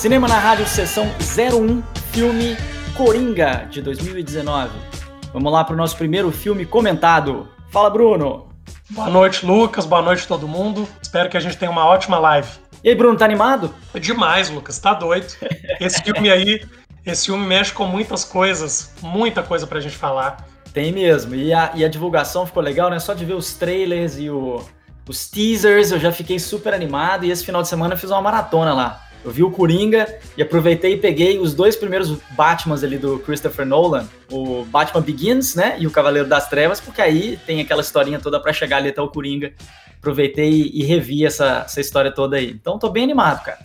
Cinema na Rádio, sessão 01, filme Coringa, de 2019. Vamos lá para o nosso primeiro filme comentado. Fala, Bruno! Boa noite, Lucas. Boa noite, todo mundo. Espero que a gente tenha uma ótima live. E aí, Bruno, tá animado? Demais, Lucas. Tá doido. Esse filme aí, esse filme mexe com muitas coisas, muita coisa pra gente falar. Tem mesmo. E a, e a divulgação ficou legal, né? Só de ver os trailers e o, os teasers, eu já fiquei super animado. E esse final de semana eu fiz uma maratona lá. Eu vi o Coringa e aproveitei e peguei os dois primeiros Batmans ali do Christopher Nolan, o Batman Begins, né, e o Cavaleiro das Trevas, porque aí tem aquela historinha toda para chegar ali até o Coringa. Aproveitei e revi essa, essa história toda aí. Então tô bem animado, cara.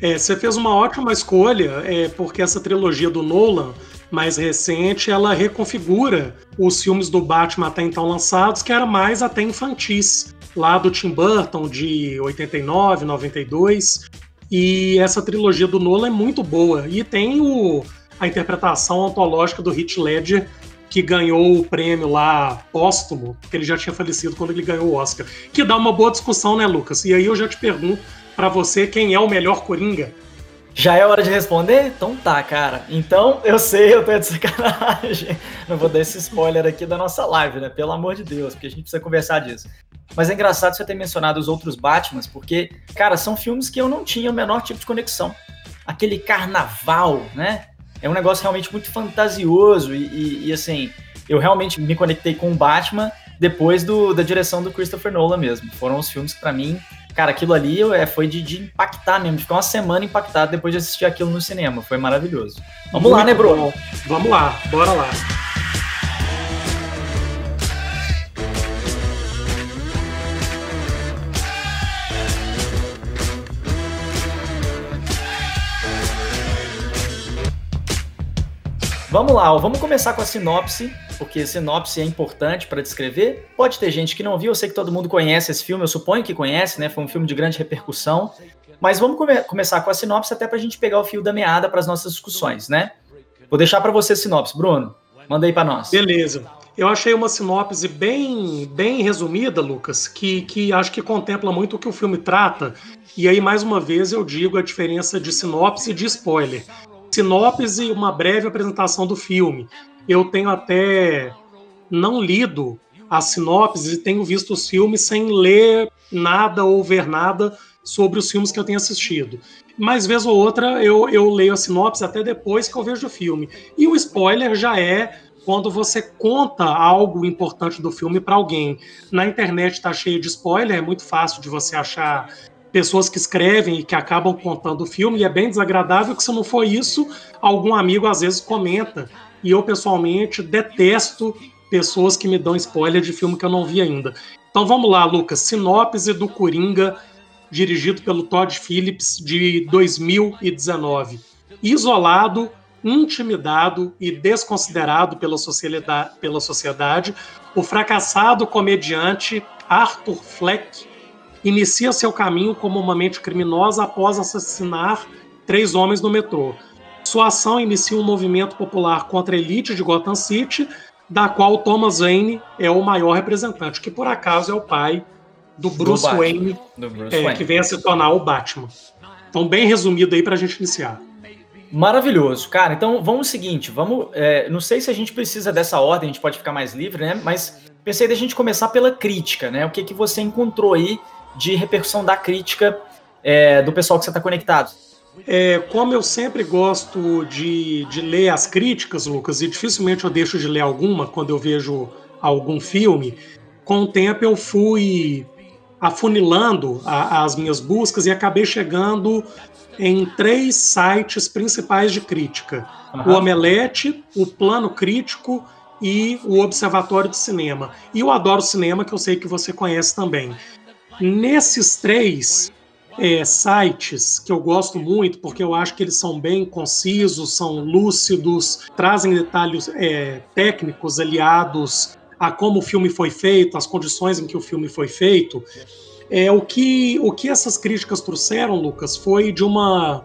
É, você fez uma ótima escolha, é, porque essa trilogia do Nolan mais recente, ela reconfigura os filmes do Batman até então lançados, que era mais até infantis, lá do Tim Burton de 89, 92, e essa trilogia do Nolan é muito boa. E tem o, a interpretação ontológica do Heath Ledger, que ganhou o prêmio lá póstumo, porque ele já tinha falecido quando ele ganhou o Oscar. Que dá uma boa discussão, né, Lucas? E aí eu já te pergunto para você quem é o melhor Coringa. Já é hora de responder? Então tá, cara. Então eu sei, eu tô de sacanagem. Não vou dar esse spoiler aqui da nossa live, né? Pelo amor de Deus, porque a gente precisa conversar disso. Mas é engraçado você ter mencionado os outros Batmans, porque, cara, são filmes que eu não tinha o menor tipo de conexão. Aquele carnaval, né? É um negócio realmente muito fantasioso e, e, e assim, eu realmente me conectei com o Batman depois do, da direção do Christopher Nolan mesmo. Foram os filmes que, para mim, cara, aquilo ali é, foi de, de, impactar mesmo, de ficar uma semana impactado depois de assistir aquilo no cinema. Foi maravilhoso. Vamos muito lá, né, Bruno? Bom. Vamos lá, bora lá. Vamos lá, vamos começar com a sinopse, porque sinopse é importante para descrever. Pode ter gente que não viu, eu sei que todo mundo conhece esse filme, eu suponho que conhece, né? Foi um filme de grande repercussão. Mas vamos come começar com a sinopse até para a gente pegar o fio da meada para as nossas discussões, né? Vou deixar para você a sinopse, Bruno. Manda aí para nós. Beleza. Eu achei uma sinopse bem, bem resumida, Lucas, que, que acho que contempla muito o que o filme trata. E aí, mais uma vez, eu digo a diferença de sinopse e de spoiler sinopse e uma breve apresentação do filme. Eu tenho até não lido as sinopses e tenho visto os filmes sem ler nada ou ver nada sobre os filmes que eu tenho assistido. Mas, vez ou outra, eu, eu leio a sinopse até depois que eu vejo o filme. E o spoiler já é quando você conta algo importante do filme para alguém. Na internet está cheio de spoiler, é muito fácil de você achar pessoas que escrevem e que acabam contando o filme, e é bem desagradável que se não for isso, algum amigo às vezes comenta. E eu, pessoalmente, detesto pessoas que me dão spoiler de filme que eu não vi ainda. Então vamos lá, Lucas. Sinopse do Coringa, dirigido pelo Todd Phillips, de 2019. Isolado, intimidado e desconsiderado pela sociedade, pela sociedade o fracassado comediante Arthur Fleck inicia seu caminho como uma mente criminosa após assassinar três homens no metrô. Sua ação inicia um movimento popular contra a elite de Gotham City, da qual Thomas Wayne é o maior representante, que por acaso é o pai do Bruce do Wayne, do Bruce é, Wayne, que vem a se tornar o Batman. Então, bem resumido aí para a gente iniciar. Maravilhoso, cara. Então vamos o seguinte, vamos. É, não sei se a gente precisa dessa ordem, a gente pode ficar mais livre, né? Mas pensei da gente começar pela crítica, né? O que que você encontrou aí de repercussão da crítica é, do pessoal que você está conectado? É, como eu sempre gosto de, de ler as críticas, Lucas, e dificilmente eu deixo de ler alguma quando eu vejo algum filme, com o tempo eu fui afunilando a, as minhas buscas e acabei chegando em três sites principais de crítica: uhum. o Omelete, o Plano Crítico e o Observatório de Cinema. E eu adoro cinema, que eu sei que você conhece também. Nesses três é, sites que eu gosto muito, porque eu acho que eles são bem concisos, são lúcidos, trazem detalhes é, técnicos aliados a como o filme foi feito, as condições em que o filme foi feito. É, o, que, o que essas críticas trouxeram, Lucas, foi de uma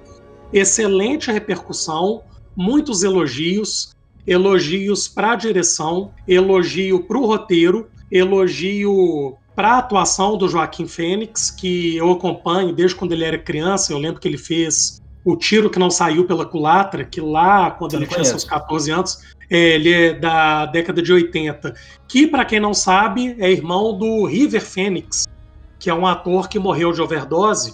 excelente repercussão, muitos elogios, elogios para a direção, elogio para o roteiro, elogio para a atuação do Joaquim Fênix, que eu acompanho desde quando ele era criança, eu lembro que ele fez O Tiro que Não Saiu pela Culatra, que lá, quando ele tinha seus 14 anos, é, ele é da década de 80. Que, para quem não sabe, é irmão do River Phoenix, que é um ator que morreu de overdose.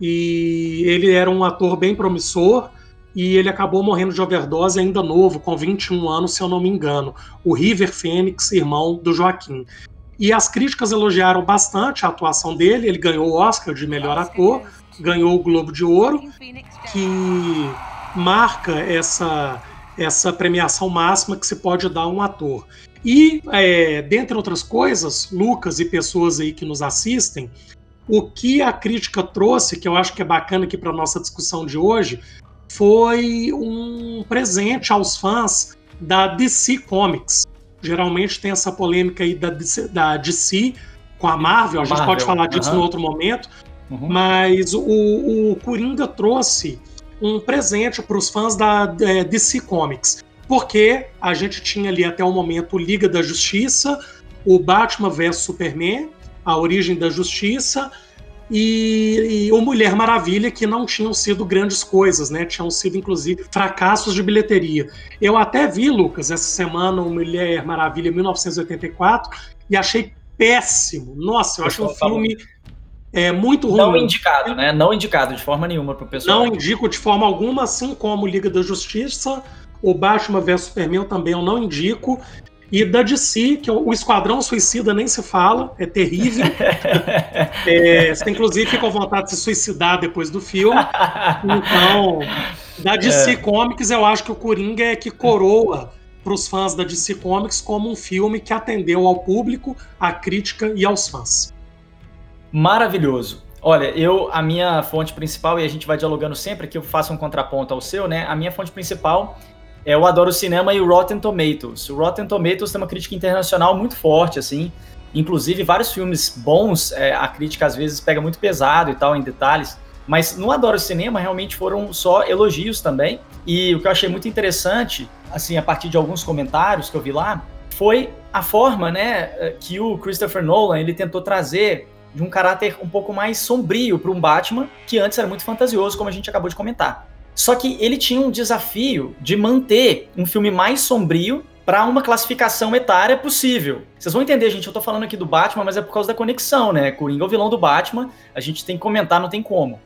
E ele era um ator bem promissor e ele acabou morrendo de overdose ainda novo, com 21 anos, se eu não me engano. O River Phoenix, irmão do Joaquim. E as críticas elogiaram bastante a atuação dele, ele ganhou o Oscar de melhor ator, ganhou o Globo de Ouro, que marca essa, essa premiação máxima que se pode dar a um ator. E, é, dentre outras coisas, Lucas e pessoas aí que nos assistem, o que a crítica trouxe, que eu acho que é bacana aqui para nossa discussão de hoje, foi um presente aos fãs da DC Comics. Geralmente tem essa polêmica aí da DC, da DC com a Marvel, a gente Marvel. pode falar disso uhum. no outro momento, uhum. mas o, o Coringa trouxe um presente para os fãs da é, DC Comics, porque a gente tinha ali até o momento Liga da Justiça, o Batman vs Superman, a origem da Justiça, e, e, o Mulher Maravilha, que não tinham sido grandes coisas, né? Tinham sido, inclusive, fracassos de bilheteria. Eu até vi, Lucas, essa semana, o Mulher Maravilha 1984 e achei péssimo. Nossa, eu, acho um filme é, muito ruim. Não indicado, né? Não indicado de forma nenhuma para o pessoal. Não indico de forma alguma, assim como Liga da Justiça. O Batman vs Superman também eu não indico. E da DC, que é o Esquadrão Suicida nem se fala, é terrível. é, você inclusive fica à vontade de se suicidar depois do filme. Então, da DC é. Comics, eu acho que o Coringa é que coroa para os fãs da DC Comics como um filme que atendeu ao público, à crítica e aos fãs. Maravilhoso. Olha, eu, a minha fonte principal, e a gente vai dialogando sempre que eu faço um contraponto ao seu, né? A minha fonte principal é Eu Adoro Cinema e o Rotten Tomatoes. O Rotten Tomatoes tem uma crítica internacional muito forte, assim. Inclusive, vários filmes bons, é, a crítica às vezes pega muito pesado e tal, em detalhes. Mas no Adoro Cinema, realmente foram só elogios também. E o que eu achei muito interessante, assim, a partir de alguns comentários que eu vi lá, foi a forma, né, que o Christopher Nolan, ele tentou trazer de um caráter um pouco mais sombrio para um Batman, que antes era muito fantasioso, como a gente acabou de comentar. Só que ele tinha um desafio de manter um filme mais sombrio para uma classificação etária possível. Vocês vão entender, gente, eu tô falando aqui do Batman, mas é por causa da conexão, né? Coringa é o vilão do Batman, a gente tem que comentar, não tem como.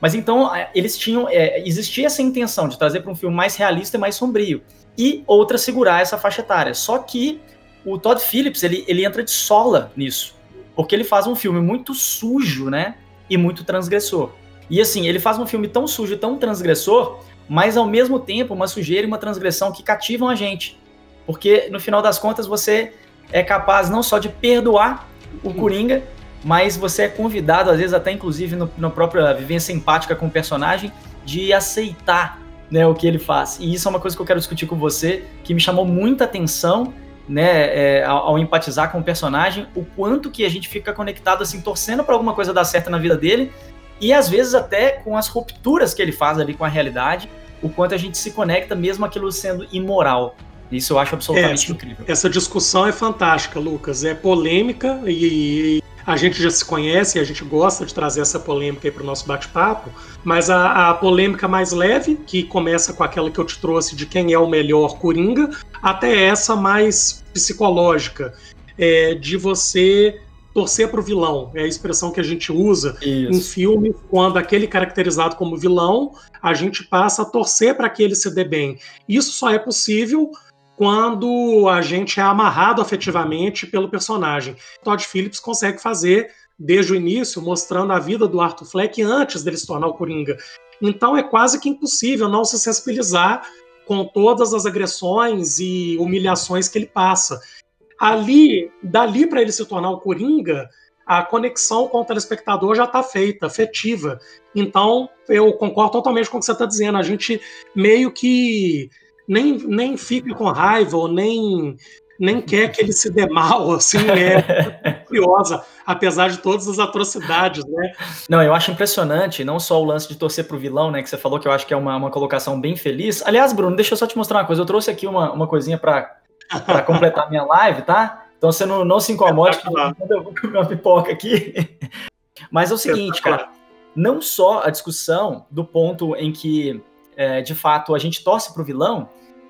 Mas então, eles tinham. É, existia essa intenção de trazer para um filme mais realista e mais sombrio. E outra segurar essa faixa etária. Só que o Todd Phillips, ele, ele entra de sola nisso. Porque ele faz um filme muito sujo, né? E muito transgressor. E assim, ele faz um filme tão sujo e tão transgressor, mas ao mesmo tempo uma sujeira e uma transgressão que cativam a gente. Porque no final das contas você é capaz não só de perdoar o Coringa, mas você é convidado, às vezes até inclusive no, na própria vivência empática com o personagem, de aceitar né, o que ele faz. E isso é uma coisa que eu quero discutir com você, que me chamou muita atenção né, é, ao, ao, empatizar com o personagem, o quanto que a gente fica conectado, assim, torcendo para alguma coisa dar certo na vida dele, e às vezes até com as rupturas que ele faz ali com a realidade, o quanto a gente se conecta mesmo aquilo sendo imoral. Isso eu acho absolutamente é, incrível. Essa discussão é fantástica, Lucas. É polêmica e, a gente já se conhece e a gente gosta de trazer essa polêmica aí para o nosso bate-papo. Mas a, a, polêmica mais leve, que começa com aquela que eu te trouxe de quem é o melhor Coringa, até essa mais psicológica, é, de você torcer para o vilão. É a expressão que a gente usa Isso. em filme, quando aquele caracterizado como vilão, a gente passa a torcer para que ele se dê bem. Isso só é possível quando a gente é amarrado afetivamente pelo personagem. Todd Phillips consegue fazer desde o início, mostrando a vida do Arthur Fleck antes dele se tornar o Coringa. Então é quase que impossível não se sensibilizar com todas as agressões e humilhações que ele passa ali, dali para ele se tornar o Coringa, a conexão com o telespectador já está feita, afetiva. Então, eu concordo totalmente com o que você está dizendo. A gente meio que nem, nem fica com raiva ou nem, nem quer que ele se dê mal, assim, é curiosa, apesar de todas as atrocidades, né? Não, eu acho impressionante, não só o lance de torcer pro vilão, né, que você falou que eu acho que é uma, uma colocação bem feliz. Aliás, Bruno, deixa eu só te mostrar uma coisa. Eu trouxe aqui uma, uma coisinha para para completar minha live, tá? Então você não, não se incomode que eu vou comer uma pipoca aqui. Mas é o seguinte, cara. não só a discussão do ponto em que, é, de fato, a gente torce para o vilão,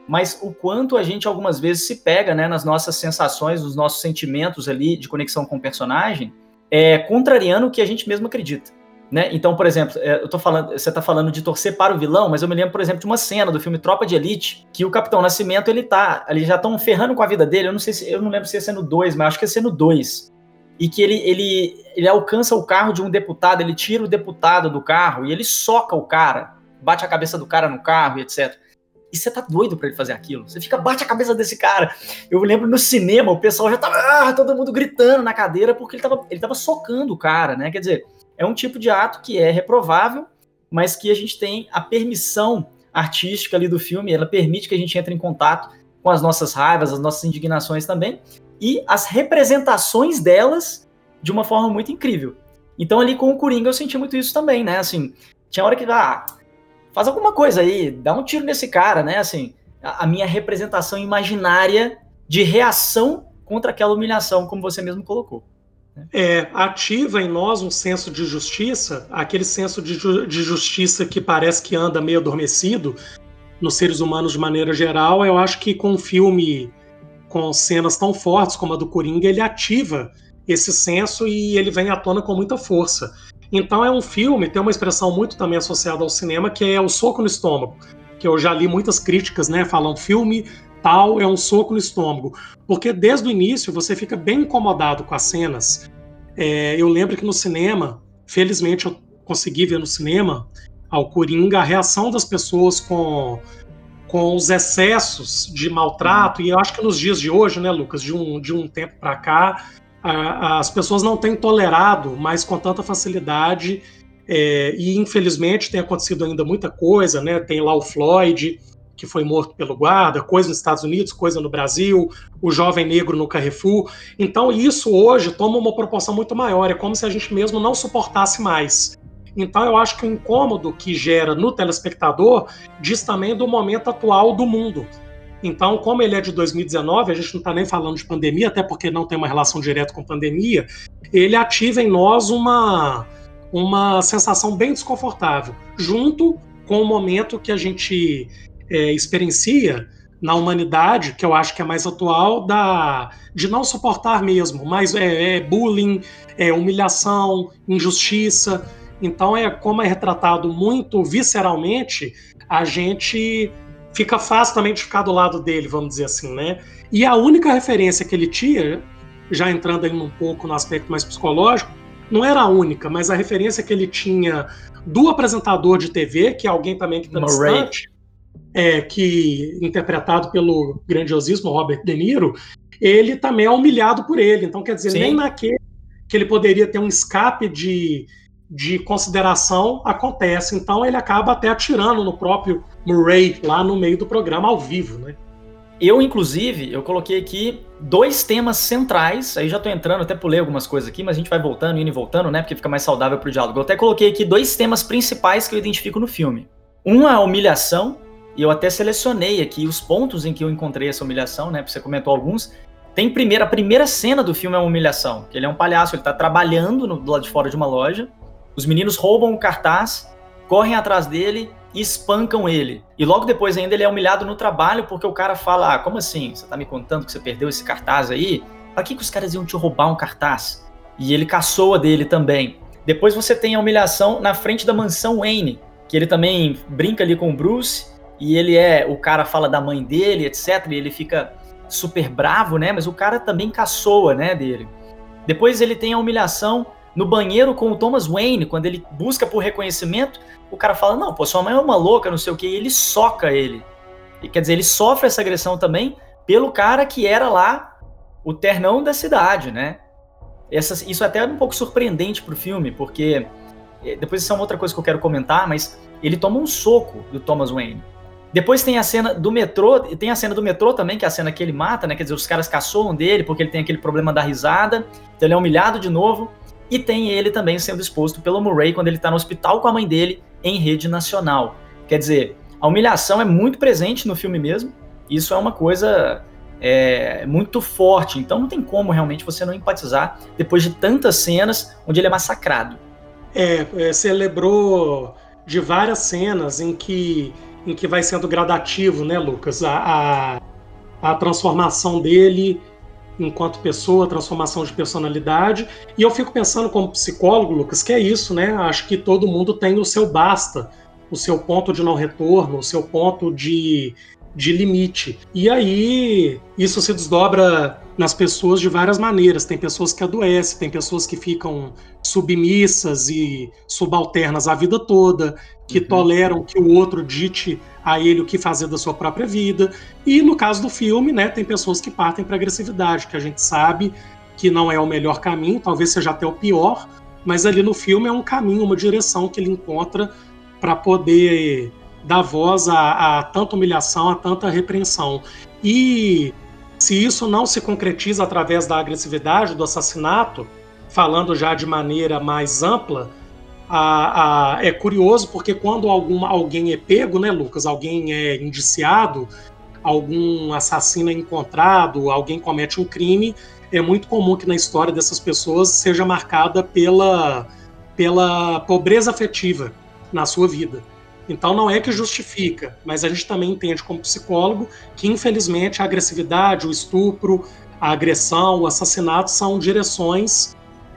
mas o quanto a gente algumas vezes se pega né, nas nossas sensações, nos nossos sentimentos ali de conexão com o personagem, é, contrariando o que a gente mesmo acredita. Né? Então, por exemplo, é, eu tô falando, você está falando de torcer para o vilão, mas eu me lembro, por exemplo, de uma cena do filme Tropa de Elite, que o Capitão Nascimento, ele tá, eles já estão ferrando com a vida dele, eu não sei se, eu não lembro se ser no 2, mas acho que ser no 2. E que ele, ele, ele alcança o carro de um deputado, ele tira o deputado do carro e ele soca o cara, bate a cabeça do cara no carro e etc. E você tá doido para ele fazer aquilo. Você fica, bate a cabeça desse cara. Eu lembro no cinema, o pessoal já tava, ah, todo mundo gritando na cadeira porque ele tava, ele tava socando o cara, né? Quer dizer, é um tipo de ato que é reprovável, mas que a gente tem a permissão artística ali do filme, ela permite que a gente entre em contato com as nossas raivas, as nossas indignações também, e as representações delas de uma forma muito incrível. Então ali com o Coringa eu senti muito isso também, né? Assim, tinha hora que, ah, faz alguma coisa aí, dá um tiro nesse cara, né? Assim, a, a minha representação imaginária de reação contra aquela humilhação, como você mesmo colocou. É, ativa em nós um senso de justiça, aquele senso de, ju de justiça que parece que anda meio adormecido nos seres humanos de maneira geral. Eu acho que com um filme com cenas tão fortes como a do Coringa, ele ativa esse senso e ele vem à tona com muita força. Então é um filme, tem uma expressão muito também associada ao cinema, que é o soco no estômago, que eu já li muitas críticas, né, falando filme tal é um soco no estômago, porque desde o início você fica bem incomodado com as cenas. É, eu lembro que no cinema, felizmente eu consegui ver no cinema ao Coringa a reação das pessoas com com os excessos de maltrato, e eu acho que nos dias de hoje, né, Lucas, de um, de um tempo para cá, a, as pessoas não têm tolerado mais com tanta facilidade, é, e infelizmente tem acontecido ainda muita coisa, né? Tem lá o Floyd, que foi morto pelo guarda, coisa nos Estados Unidos, coisa no Brasil, o jovem negro no Carrefour. Então, isso hoje toma uma proporção muito maior, é como se a gente mesmo não suportasse mais. Então eu acho que o incômodo que gera no telespectador diz também do momento atual do mundo. Então, como ele é de 2019, a gente não está nem falando de pandemia, até porque não tem uma relação direta com pandemia, ele ativa em nós uma, uma sensação bem desconfortável, junto com o momento que a gente é, experiencia na humanidade, que eu acho que é mais atual, da de não suportar mesmo, mas é, é bullying, é humilhação, injustiça. Então é como é retratado muito visceralmente, a gente fica fácil também de ficar do lado dele, vamos dizer assim, né? E a única referência que ele tinha, já entrando aí um pouco no aspecto mais psicológico, não era a única, mas a referência que ele tinha do apresentador de TV, que é alguém também que está distante, é, que interpretado pelo grandiosíssimo Robert De Niro, ele também é humilhado por ele. Então, quer dizer, Sim. nem naquele que ele poderia ter um escape de de consideração acontece. Então ele acaba até atirando no próprio Murray lá no meio do programa ao vivo, né? Eu, inclusive, eu coloquei aqui dois temas centrais. Aí já tô entrando, até pulei algumas coisas aqui, mas a gente vai voltando, indo e voltando, né? Porque fica mais saudável pro diálogo. Eu até coloquei aqui dois temas principais que eu identifico no filme. Um é a humilhação, e eu até selecionei aqui os pontos em que eu encontrei essa humilhação, né? Você comentou alguns. Tem primeiro, a primeira cena do filme é uma humilhação, ele é um palhaço, ele tá trabalhando no, do lado de fora de uma loja, os meninos roubam o cartaz, correm atrás dele e espancam ele. E logo depois ainda ele é humilhado no trabalho porque o cara fala: ah, como assim? Você tá me contando que você perdeu esse cartaz aí? Pra que, que os caras iam te roubar um cartaz? E ele caçoa dele também. Depois você tem a humilhação na frente da mansão Wayne, que ele também brinca ali com o Bruce, e ele é. O cara fala da mãe dele, etc. E ele fica super bravo, né? Mas o cara também caçoa, né, dele. Depois ele tem a humilhação no banheiro com o Thomas Wayne, quando ele busca por reconhecimento, o cara fala: Não, pô, sua mãe é uma louca, não sei o que, e ele soca ele. E, quer dizer, ele sofre essa agressão também pelo cara que era lá o ternão da cidade, né? Isso é até é um pouco surpreendente pro filme, porque eh, depois isso é uma outra coisa que eu quero comentar, mas ele toma um soco do Thomas Wayne. Depois tem a cena do metrô, tem a cena do metrô também, que é a cena que ele mata, né? Quer dizer, os caras caçoam dele porque ele tem aquele problema da risada, então ele é humilhado de novo. E tem ele também sendo exposto pelo Murray quando ele está no hospital com a mãe dele em rede nacional. Quer dizer, a humilhação é muito presente no filme mesmo. Isso é uma coisa é, muito forte. Então não tem como realmente você não empatizar depois de tantas cenas onde ele é massacrado. É, é, celebrou de várias cenas em que, em que vai sendo gradativo, né, Lucas? A, a, a transformação dele enquanto pessoa, transformação de personalidade. E eu fico pensando como psicólogo, Lucas, que é isso, né? Acho que todo mundo tem o seu basta, o seu ponto de não retorno, o seu ponto de, de limite. E aí isso se desdobra nas pessoas de várias maneiras. Tem pessoas que adoecem, tem pessoas que ficam submissas e subalternas a vida toda, que uhum. toleram que o outro dite a ele o que fazer da sua própria vida. E no caso do filme, né, tem pessoas que partem para agressividade, que a gente sabe que não é o melhor caminho, talvez seja até o pior, mas ali no filme é um caminho, uma direção que ele encontra para poder dar voz a, a tanta humilhação, a tanta repreensão. E se isso não se concretiza através da agressividade, do assassinato, falando já de maneira mais ampla, a, a, é curioso porque quando alguma, alguém é pego, né, Lucas? Alguém é indiciado, algum assassino é encontrado, alguém comete um crime, é muito comum que na história dessas pessoas seja marcada pela, pela pobreza afetiva na sua vida. Então não é que justifica, mas a gente também entende como psicólogo que infelizmente a agressividade, o estupro, a agressão, o assassinato são direções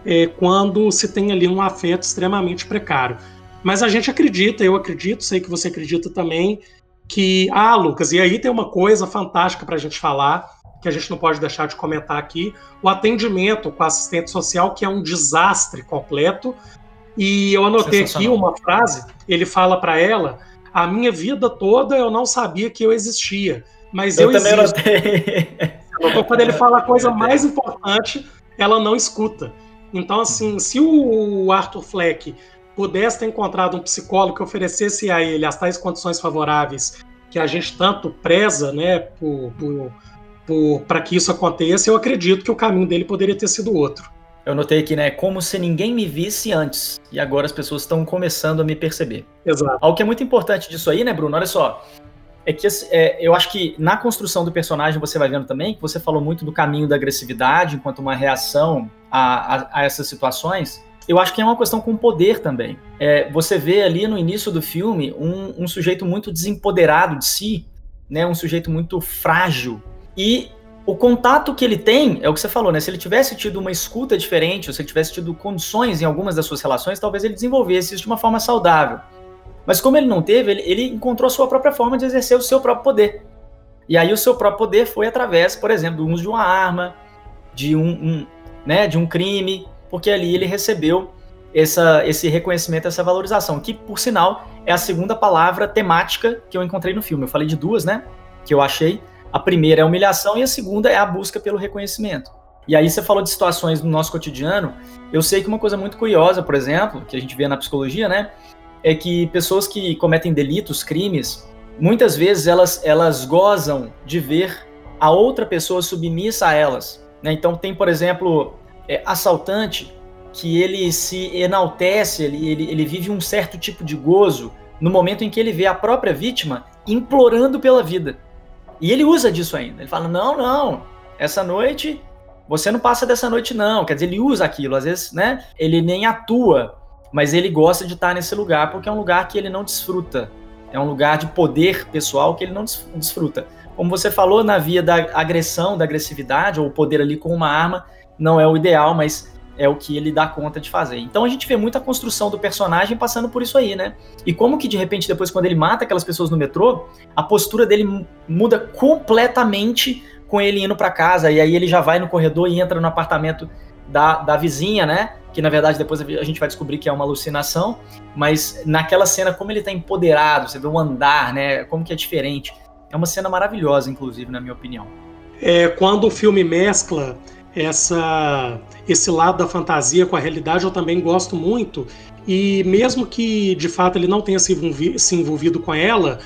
é, quando se tem ali um afeto extremamente precário. Mas a gente acredita, eu acredito, sei que você acredita também, que, ah, Lucas, e aí tem uma coisa fantástica para a gente falar, que a gente não pode deixar de comentar aqui, o atendimento com a assistente social, que é um desastre completo, e eu anotei aqui uma frase, ele fala para ela: "A minha vida toda eu não sabia que eu existia, mas eu, eu também existo". Anotei. Quando ele fala a coisa mais importante, ela não escuta. Então, assim, se o Arthur Fleck pudesse ter encontrado um psicólogo que oferecesse a ele as tais condições favoráveis que a gente tanto preza, né, para que isso aconteça, eu acredito que o caminho dele poderia ter sido outro. Eu notei aqui, né? Como se ninguém me visse antes. E agora as pessoas estão começando a me perceber. Exato. Algo que é muito importante disso aí, né, Bruno? Olha só. É que é, eu acho que na construção do personagem você vai vendo também que você falou muito do caminho da agressividade enquanto uma reação a, a, a essas situações. Eu acho que é uma questão com poder também. É, você vê ali no início do filme um, um sujeito muito desempoderado de si, né? Um sujeito muito frágil. E o contato que ele tem, é o que você falou, né? Se ele tivesse tido uma escuta diferente, ou se ele tivesse tido condições em algumas das suas relações, talvez ele desenvolvesse isso de uma forma saudável. Mas como ele não teve, ele, ele encontrou a sua própria forma de exercer o seu próprio poder. E aí o seu próprio poder foi através, por exemplo, do uso de uma arma, de um, um né, de um crime, porque ali ele recebeu essa, esse reconhecimento, essa valorização, que, por sinal, é a segunda palavra temática que eu encontrei no filme. Eu falei de duas, né? Que eu achei. A primeira é a humilhação e a segunda é a busca pelo reconhecimento. E aí você falou de situações no nosso cotidiano. Eu sei que uma coisa muito curiosa, por exemplo, que a gente vê na psicologia, né, é que pessoas que cometem delitos, crimes, muitas vezes elas elas gozam de ver a outra pessoa submissa a elas. Né? Então tem, por exemplo, é, assaltante que ele se enaltece, ele, ele, ele vive um certo tipo de gozo no momento em que ele vê a própria vítima implorando pela vida. E ele usa disso ainda. Ele fala: não, não, essa noite você não passa dessa noite, não. Quer dizer, ele usa aquilo. Às vezes, né? Ele nem atua, mas ele gosta de estar nesse lugar porque é um lugar que ele não desfruta. É um lugar de poder pessoal que ele não desfruta. Como você falou, na via da agressão, da agressividade, ou o poder ali com uma arma, não é o ideal, mas é o que ele dá conta de fazer. Então a gente vê muita construção do personagem passando por isso aí, né? E como que de repente depois quando ele mata aquelas pessoas no metrô, a postura dele muda completamente com ele indo para casa e aí ele já vai no corredor e entra no apartamento da, da vizinha, né? Que na verdade depois a gente vai descobrir que é uma alucinação, mas naquela cena como ele tá empoderado, você vê o andar, né? Como que é diferente. É uma cena maravilhosa, inclusive, na minha opinião. É, quando o filme mescla essa esse lado da fantasia com a realidade eu também gosto muito e mesmo que de fato ele não tenha se, envolvido, se envolvido com ela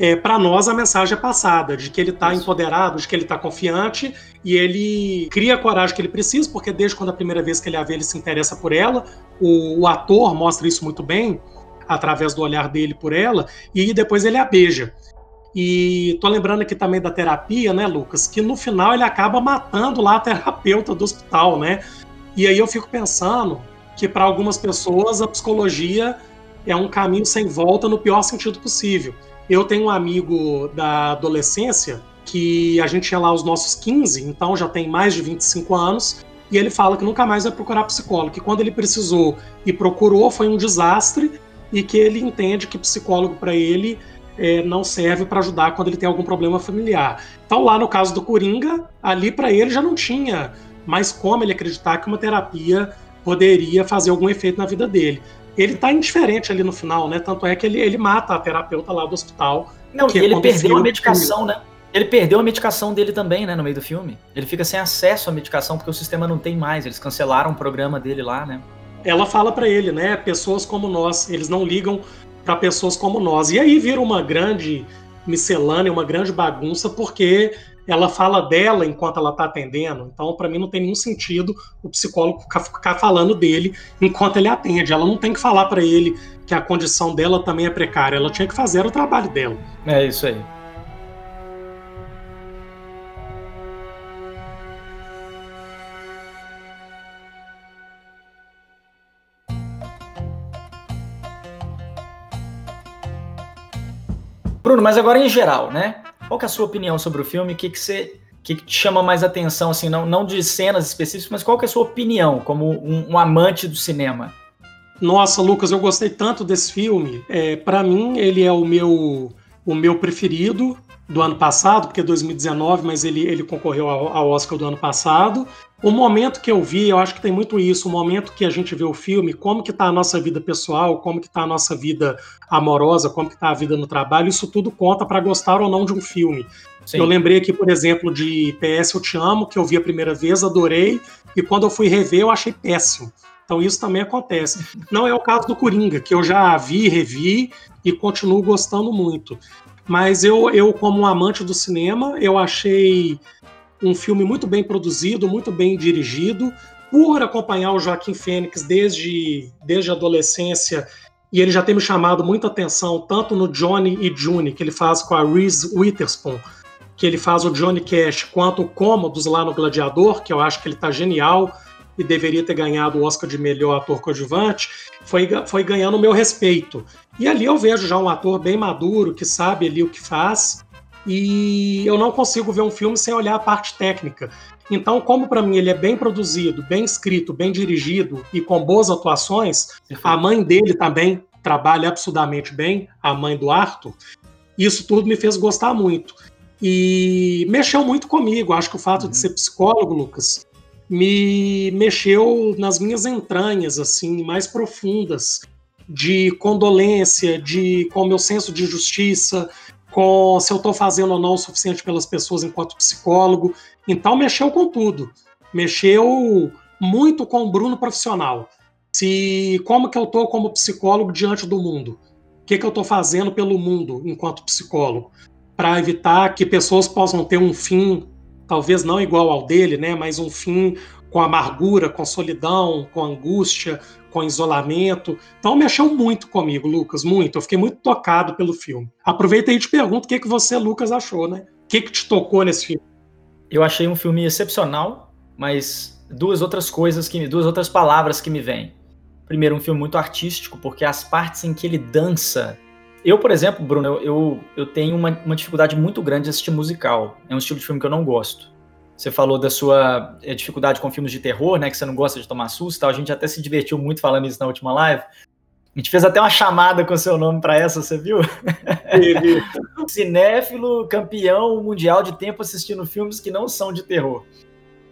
é, para nós a mensagem é passada de que ele está empoderado, de que ele está confiante e ele cria a coragem que ele precisa, porque desde quando a primeira vez que ele a vê, ele se interessa por ela. O, o ator mostra isso muito bem através do olhar dele por ela e depois ele a beija. E tô lembrando aqui também da terapia, né, Lucas? Que no final ele acaba matando lá a terapeuta do hospital, né? E aí eu fico pensando que para algumas pessoas a psicologia é um caminho sem volta no pior sentido possível. Eu tenho um amigo da adolescência que a gente ia lá aos nossos 15, então já tem mais de 25 anos, e ele fala que nunca mais vai procurar psicólogo, que quando ele precisou e procurou foi um desastre e que ele entende que psicólogo para ele é, não serve para ajudar quando ele tem algum problema familiar. Então, lá no caso do Coringa, ali para ele já não tinha mais como ele acreditar que uma terapia poderia fazer algum efeito na vida dele. Ele tá indiferente ali no final, né? Tanto é que ele, ele mata a terapeuta lá do hospital. Não, e ele perdeu a medicação, né? Ele perdeu a medicação dele também, né, no meio do filme. Ele fica sem acesso à medicação porque o sistema não tem mais. Eles cancelaram o programa dele lá, né? Ela fala para ele, né? Pessoas como nós, eles não ligam para pessoas como nós. E aí vira uma grande miscelânea, uma grande bagunça, porque ela fala dela enquanto ela está atendendo. Então, para mim, não tem nenhum sentido o psicólogo ficar falando dele enquanto ele atende. Ela não tem que falar para ele que a condição dela também é precária. Ela tinha que fazer o trabalho dela. É isso aí. Bruno, mas agora em geral, né? Qual que é a sua opinião sobre o filme? O que, que você que, que te chama mais atenção, assim, não, não de cenas específicas, mas qual que é a sua opinião como um, um amante do cinema? Nossa, Lucas, eu gostei tanto desse filme. É, para mim, ele é o meu, o meu preferido do ano passado, porque é 2019, mas ele, ele concorreu ao, ao Oscar do ano passado. O momento que eu vi, eu acho que tem muito isso, o momento que a gente vê o filme, como que tá a nossa vida pessoal, como que tá a nossa vida amorosa, como que tá a vida no trabalho, isso tudo conta para gostar ou não de um filme. Sim. Eu lembrei aqui, por exemplo, de PS Eu Te Amo, que eu vi a primeira vez, adorei, e quando eu fui rever eu achei péssimo. Então isso também acontece. Não é o caso do Coringa, que eu já vi, revi e continuo gostando muito. Mas eu, eu como um amante do cinema, eu achei um filme muito bem produzido, muito bem dirigido. Por acompanhar o Joaquim Fênix desde, desde a adolescência, e ele já tem me chamado muita atenção, tanto no Johnny e June, que ele faz com a Reese Witherspoon, que ele faz o Johnny Cash, quanto o Cômodos lá no Gladiador, que eu acho que ele está genial e deveria ter ganhado o Oscar de melhor ator coadjuvante, foi, foi ganhando o meu respeito. E ali eu vejo já um ator bem maduro, que sabe ali o que faz, e eu não consigo ver um filme sem olhar a parte técnica. Então, como para mim ele é bem produzido, bem escrito, bem dirigido e com boas atuações, a mãe dele também trabalha absurdamente bem, a mãe do Arthur. Isso tudo me fez gostar muito. E mexeu muito comigo. Acho que o fato uhum. de ser psicólogo, Lucas, me mexeu nas minhas entranhas, assim, mais profundas, de condolência, de com o meu senso de justiça, com se eu estou fazendo ou não o suficiente pelas pessoas enquanto psicólogo. Então mexeu com tudo. Mexeu muito com o Bruno profissional. Se como que eu estou como psicólogo diante do mundo? O que, que eu estou fazendo pelo mundo enquanto psicólogo? Para evitar que pessoas possam ter um fim, talvez não igual ao dele, né? Mas um fim com amargura, com solidão, com angústia, com isolamento. Então mexeu muito comigo, Lucas, muito. Eu fiquei muito tocado pelo filme. Aproveita e te pergunto o que, que você, Lucas, achou, né? O que, que te tocou nesse filme? Eu achei um filme excepcional, mas duas outras coisas que duas outras palavras que me vêm. Primeiro, um filme muito artístico, porque as partes em que ele dança. Eu, por exemplo, Bruno, eu, eu, eu tenho uma, uma dificuldade muito grande de assistir musical. É um estilo de filme que eu não gosto. Você falou da sua eh, dificuldade com filmes de terror, né? Que você não gosta de tomar susto tal. A gente até se divertiu muito falando isso na última live. A gente fez até uma chamada com seu nome para essa, você viu? Cinéfilo, campeão mundial de tempo assistindo filmes que não são de terror.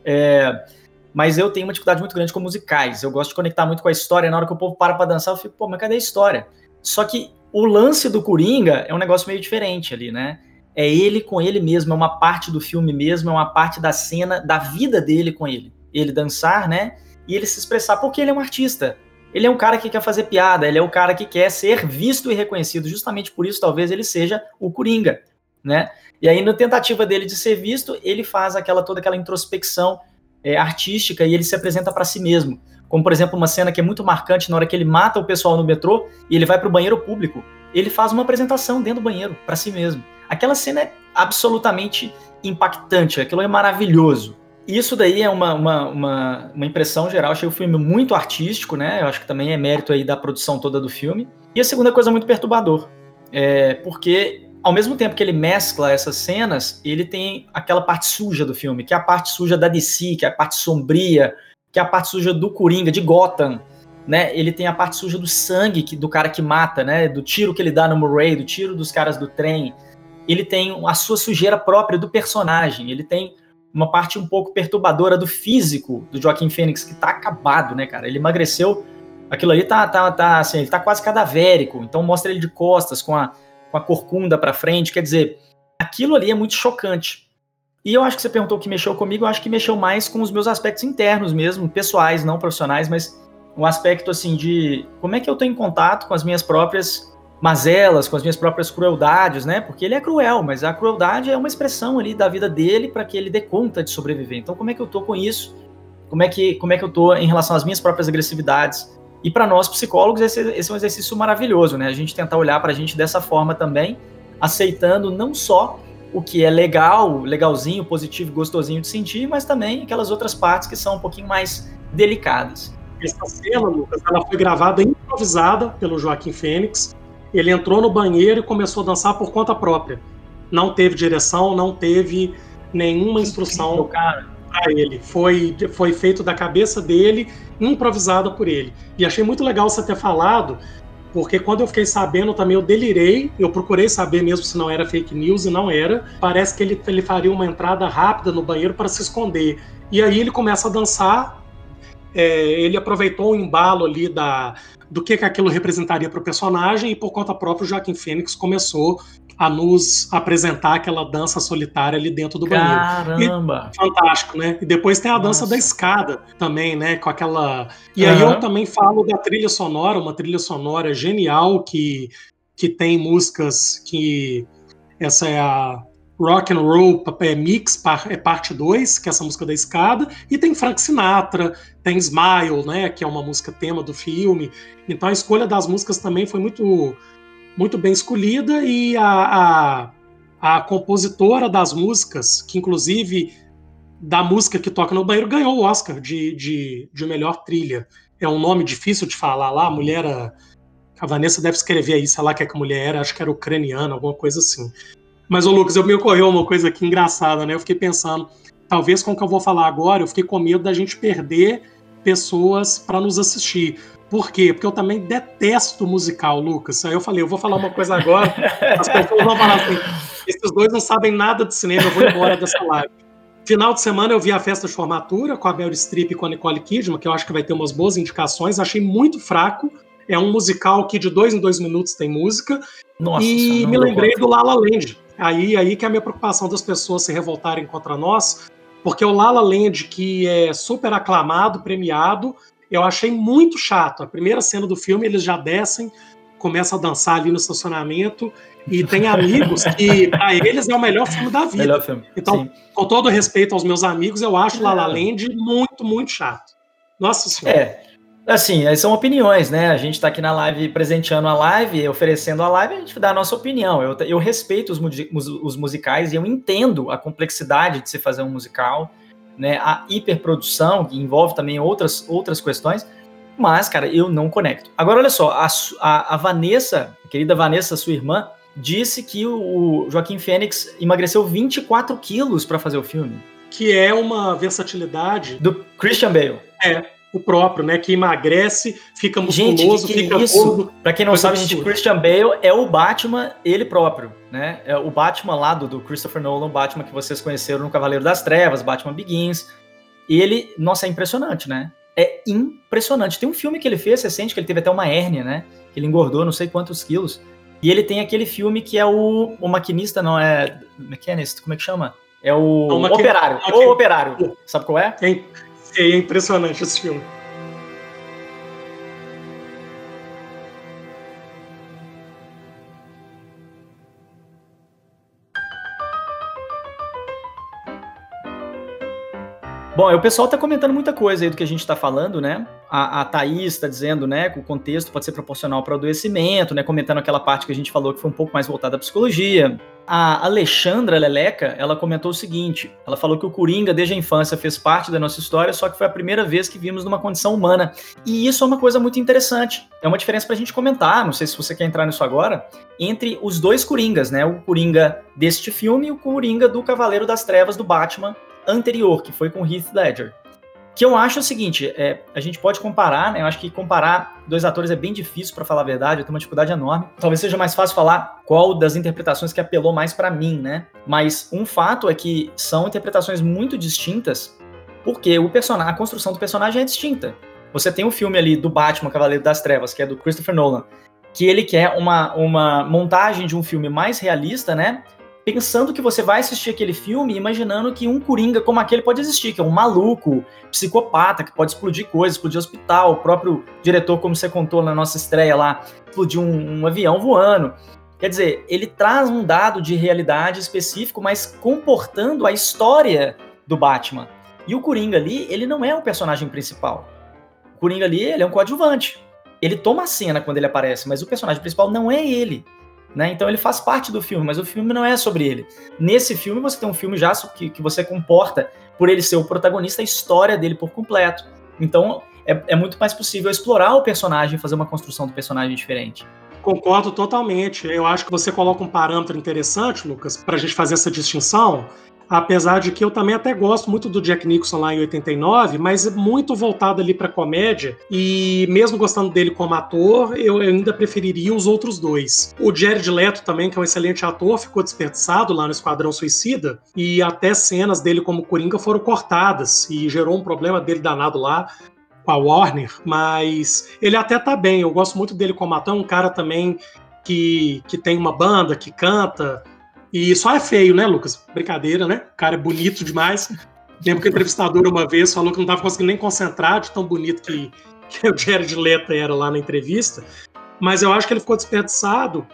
É, mas eu tenho uma dificuldade muito grande com musicais. Eu gosto de conectar muito com a história. Na hora que o povo para pra dançar, eu fico, pô, mas cadê a história? Só que o lance do Coringa é um negócio meio diferente ali, né? É ele com ele mesmo, é uma parte do filme mesmo, é uma parte da cena, da vida dele com ele. Ele dançar, né? E ele se expressar, porque ele é um artista. Ele é um cara que quer fazer piada, ele é o cara que quer ser visto e reconhecido. Justamente por isso, talvez ele seja o Coringa, né? E aí, na tentativa dele de ser visto, ele faz aquela toda aquela introspecção é, artística e ele se apresenta para si mesmo. Como, por exemplo, uma cena que é muito marcante na hora que ele mata o pessoal no metrô e ele vai para o banheiro público. Ele faz uma apresentação dentro do banheiro para si mesmo. Aquela cena é absolutamente impactante, aquilo é maravilhoso. isso daí é uma, uma, uma, uma, impressão geral. Achei o filme muito artístico, né? Eu acho que também é mérito aí da produção toda do filme. E a segunda coisa muito perturbador. É, porque ao mesmo tempo que ele mescla essas cenas, ele tem aquela parte suja do filme, que é a parte suja da DC, que é a parte sombria, que é a parte suja do Coringa, de Gotham, né? Ele tem a parte suja do sangue que, do cara que mata, né? Do tiro que ele dá no Murray, do tiro dos caras do trem. Ele tem a sua sujeira própria do personagem. Ele tem uma parte um pouco perturbadora do físico do Joaquim Fênix, que tá acabado, né, cara? Ele emagreceu. Aquilo ali tá, tá, tá assim, ele tá quase cadavérico. Então mostra ele de costas, com a, com a corcunda para frente. Quer dizer, aquilo ali é muito chocante. E eu acho que você perguntou o que mexeu comigo, eu acho que mexeu mais com os meus aspectos internos mesmo, pessoais, não profissionais, mas um aspecto assim de como é que eu tô em contato com as minhas próprias mazelas, com as minhas próprias crueldades, né? Porque ele é cruel, mas a crueldade é uma expressão ali da vida dele para que ele dê conta de sobreviver. Então, como é que eu tô com isso? Como é que, como é que eu tô em relação às minhas próprias agressividades? E para nós psicólogos esse, esse, é um exercício maravilhoso, né? A gente tentar olhar para a gente dessa forma também, aceitando não só o que é legal, legalzinho, positivo, gostosinho de sentir, mas também aquelas outras partes que são um pouquinho mais delicadas. Essa cena, Lucas, ela foi gravada improvisada pelo Joaquim Fênix ele entrou no banheiro e começou a dançar por conta própria. Não teve direção, não teve nenhuma instrução para ele. Foi, foi feito da cabeça dele, improvisado por ele. E achei muito legal você ter falado, porque quando eu fiquei sabendo também eu delirei, eu procurei saber mesmo se não era fake news e não era. Parece que ele, ele faria uma entrada rápida no banheiro para se esconder. E aí ele começa a dançar. É, ele aproveitou o embalo ali da, do que, que aquilo representaria para o personagem, e por conta própria, o Joaquim Fênix começou a nos apresentar aquela dança solitária ali dentro do Caramba. banheiro. Caramba! Fantástico, né? E depois tem a dança Nossa. da escada também, né? Com aquela. E uhum. aí eu também falo da trilha sonora, uma trilha sonora genial que, que tem músicas que. Essa é a Rock and Roll é, Mix, é parte 2, que é essa música da escada, e tem Frank Sinatra, tem Smile, né, que é uma música tema do filme. Então a escolha das músicas também foi muito, muito bem escolhida e a, a, a compositora das músicas, que inclusive da música que toca no banheiro, ganhou o Oscar de, de, de melhor trilha. É um nome difícil de falar lá, a mulher. A, Vanessa deve escrever aí, sei lá que é que mulher era, acho que era ucraniana, alguma coisa assim. Mas, ô Lucas, eu me ocorreu uma coisa aqui engraçada, né? Eu fiquei pensando, talvez com o que eu vou falar agora, eu fiquei com medo da gente perder pessoas para nos assistir. Por quê? Porque eu também detesto musical, Lucas. Aí eu falei, eu vou falar uma coisa agora, as pessoas vão falar assim: esses dois não sabem nada de cinema, eu vou embora dessa live. Final de semana eu vi a festa de formatura com a Meryl Streep e com a Nicole Kidman, que eu acho que vai ter umas boas indicações. Achei muito fraco. É um musical que de dois em dois minutos tem música. Nossa, e me lembrei do La La Land, Aí, aí que é a minha preocupação das pessoas se revoltarem contra nós, porque o Lala Land, que é super aclamado, premiado, eu achei muito chato. A primeira cena do filme, eles já descem, começam a dançar ali no estacionamento, e tem amigos que, para eles, é o melhor filme da vida. Melhor filme. Então, Sim. com todo respeito aos meus amigos, eu acho La La Land muito, muito chato. Nossa Senhora. É, Assim, são opiniões, né? A gente está aqui na live presenteando a live, oferecendo a live, a gente dá a nossa opinião. Eu, eu respeito os, os musicais e eu entendo a complexidade de se fazer um musical, né? A hiperprodução, que envolve também outras, outras questões, mas, cara, eu não conecto. Agora, olha só, a, a, a Vanessa, a querida Vanessa, sua irmã, disse que o Joaquim Fênix emagreceu 24 quilos para fazer o filme. Que é uma versatilidade. Do Christian Bale. É, o próprio, né? Que emagrece, fica musculoso, gente, que fica isso? Para quem não sabe, gente, Christian Bale é o Batman ele próprio, né? É o Batman lá do, do Christopher Nolan, o Batman que vocês conheceram no Cavaleiro das Trevas, Batman Begins. E ele, nossa, é impressionante, né? É impressionante. Tem um filme que ele fez recente que ele teve até uma hérnia, né? Que ele engordou não sei quantos quilos. E ele tem aquele filme que é o, o maquinista, não é Mechanist, como é que chama? É o, o operário. O operário. Sabe qual é? Quem? É impressionante esse filme. Bom, o pessoal tá comentando muita coisa aí do que a gente tá falando, né? a, a Thaís está dizendo, né, que o contexto pode ser proporcional para o adoecimento, né, comentando aquela parte que a gente falou que foi um pouco mais voltada à psicologia. A Alexandra Leleca, ela comentou o seguinte, ela falou que o Coringa desde a infância fez parte da nossa história, só que foi a primeira vez que vimos numa condição humana. E isso é uma coisa muito interessante. É uma diferença para a gente comentar, não sei se você quer entrar nisso agora, entre os dois Coringas, né, o Coringa deste filme e o Coringa do Cavaleiro das Trevas do Batman anterior, que foi com Heath Ledger que eu acho o seguinte, é, a gente pode comparar, né? Eu acho que comparar dois atores é bem difícil, para falar a verdade, eu tenho uma dificuldade enorme. Talvez seja mais fácil falar qual das interpretações que apelou mais para mim, né? Mas um fato é que são interpretações muito distintas, porque o personagem, a construção do personagem é distinta. Você tem o um filme ali do Batman Cavaleiro das Trevas, que é do Christopher Nolan, que ele quer uma, uma montagem de um filme mais realista, né? Pensando que você vai assistir aquele filme imaginando que um Coringa como aquele pode existir, que é um maluco, psicopata, que pode explodir coisas, explodir hospital, o próprio diretor, como você contou na nossa estreia lá, explodiu um, um avião voando. Quer dizer, ele traz um dado de realidade específico, mas comportando a história do Batman. E o Coringa ali, ele não é o personagem principal. O Coringa ali, ele é um coadjuvante. Ele toma a cena quando ele aparece, mas o personagem principal não é ele. Né? Então ele faz parte do filme, mas o filme não é sobre ele. Nesse filme você tem um filme já que, que você comporta por ele ser o protagonista, a história dele por completo. Então é, é muito mais possível explorar o personagem, fazer uma construção do personagem diferente. Concordo totalmente. Eu acho que você coloca um parâmetro interessante, Lucas, para a gente fazer essa distinção, Apesar de que eu também até gosto muito do Jack Nicholson lá em 89, mas é muito voltado ali para comédia. E mesmo gostando dele como ator, eu ainda preferiria os outros dois. O Jared Leto também, que é um excelente ator, ficou desperdiçado lá no Esquadrão Suicida. E até cenas dele como Coringa foram cortadas. E gerou um problema dele danado lá com a Warner, mas ele até tá bem. Eu gosto muito dele como ator, é um cara também que, que tem uma banda, que canta, e só é feio, né, Lucas? Brincadeira, né? O cara é bonito demais. Lembro que o entrevistador uma vez falou que não estava conseguindo nem concentrar de tão bonito que, que o Jared Leto era lá na entrevista. Mas eu acho que ele ficou desperdiçado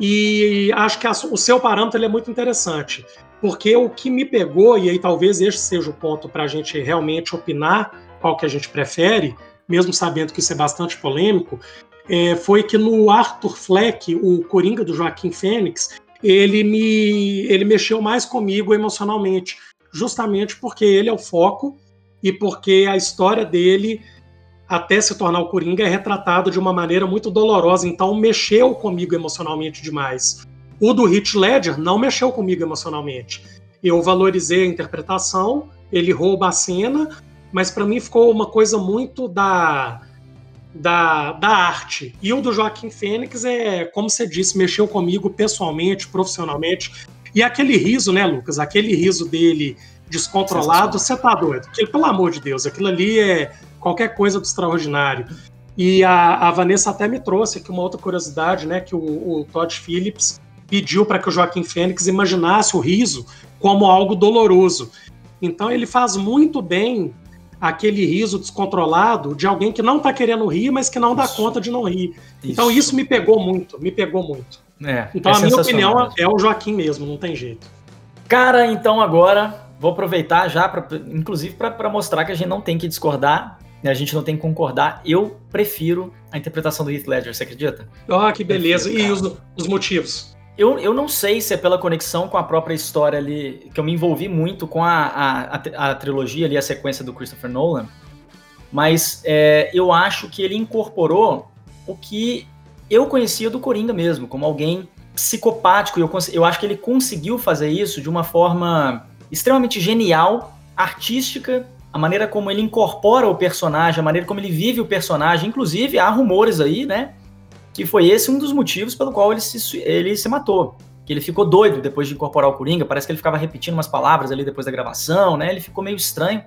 e acho que a, o seu parâmetro é muito interessante. Porque o que me pegou, e aí talvez este seja o ponto para a gente realmente opinar qual que a gente prefere, mesmo sabendo que isso é bastante polêmico, é, foi que no Arthur Fleck, o Coringa do Joaquim Fênix, ele me ele mexeu mais comigo emocionalmente, justamente porque ele é o foco e porque a história dele até se tornar o Coringa é retratada de uma maneira muito dolorosa, então mexeu comigo emocionalmente demais. O do Heath Ledger não mexeu comigo emocionalmente. Eu valorizei a interpretação, ele rouba a cena, mas para mim ficou uma coisa muito da da, da arte. E o do Joaquim Fênix é, como você disse, mexeu comigo pessoalmente, profissionalmente. E aquele riso, né, Lucas? Aquele riso dele descontrolado, você tá doido. Porque, pelo amor de Deus, aquilo ali é qualquer coisa do extraordinário. E a, a Vanessa até me trouxe aqui uma outra curiosidade, né? Que o, o Todd Phillips pediu para que o Joaquim Fênix imaginasse o riso como algo doloroso. Então ele faz muito bem aquele riso descontrolado de alguém que não tá querendo rir, mas que não dá isso. conta de não rir. Isso. Então isso me pegou muito, me pegou muito. É, então é a minha opinião é o Joaquim mesmo, não tem jeito. Cara, então agora vou aproveitar já, pra, inclusive para mostrar que a gente não tem que discordar, né, a gente não tem que concordar. Eu prefiro a interpretação do Heath Ledger, você acredita? Ah, que beleza. Prefiro, e os, os motivos? Eu, eu não sei se é pela conexão com a própria história ali, que eu me envolvi muito com a, a, a, a trilogia ali, a sequência do Christopher Nolan, mas é, eu acho que ele incorporou o que eu conhecia do Coringa mesmo, como alguém psicopático, e eu, eu acho que ele conseguiu fazer isso de uma forma extremamente genial, artística, a maneira como ele incorpora o personagem, a maneira como ele vive o personagem, inclusive há rumores aí, né, que foi esse um dos motivos pelo qual ele se, ele se matou. Que ele ficou doido depois de incorporar o Coringa, parece que ele ficava repetindo umas palavras ali depois da gravação, né? Ele ficou meio estranho.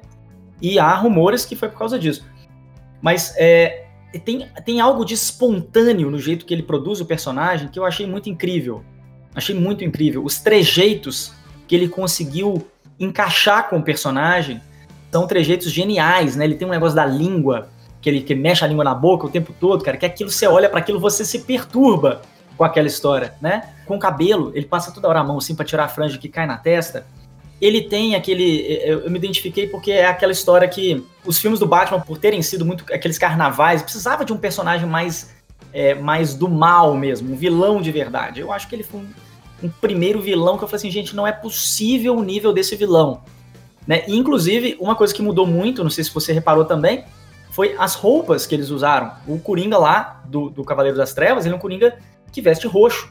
E há rumores que foi por causa disso. Mas é, tem, tem algo de espontâneo no jeito que ele produz o personagem que eu achei muito incrível. Achei muito incrível. Os trejeitos que ele conseguiu encaixar com o personagem são trejeitos geniais, né? Ele tem um negócio da língua que ele que mexe a língua na boca o tempo todo, cara, que aquilo você olha para aquilo, você se perturba com aquela história, né? Com o cabelo, ele passa toda hora a mão assim para tirar a franja que cai na testa. ele tem aquele. Eu, me identifiquei porque é aquela história que os filmes do Batman, por terem sido muito aqueles carnavais, precisava de um personagem mais, é, mais do mal mesmo, um vilão de verdade. Eu acho que ele foi um, um primeiro vilão que eu falei assim, gente, não é possível o nível desse vilão. Né? E, inclusive, uma coisa que mudou muito, não sei se você reparou também, foi as roupas que eles usaram. O Coringa lá, do, do Cavaleiro das Trevas, ele é um Coringa que veste roxo.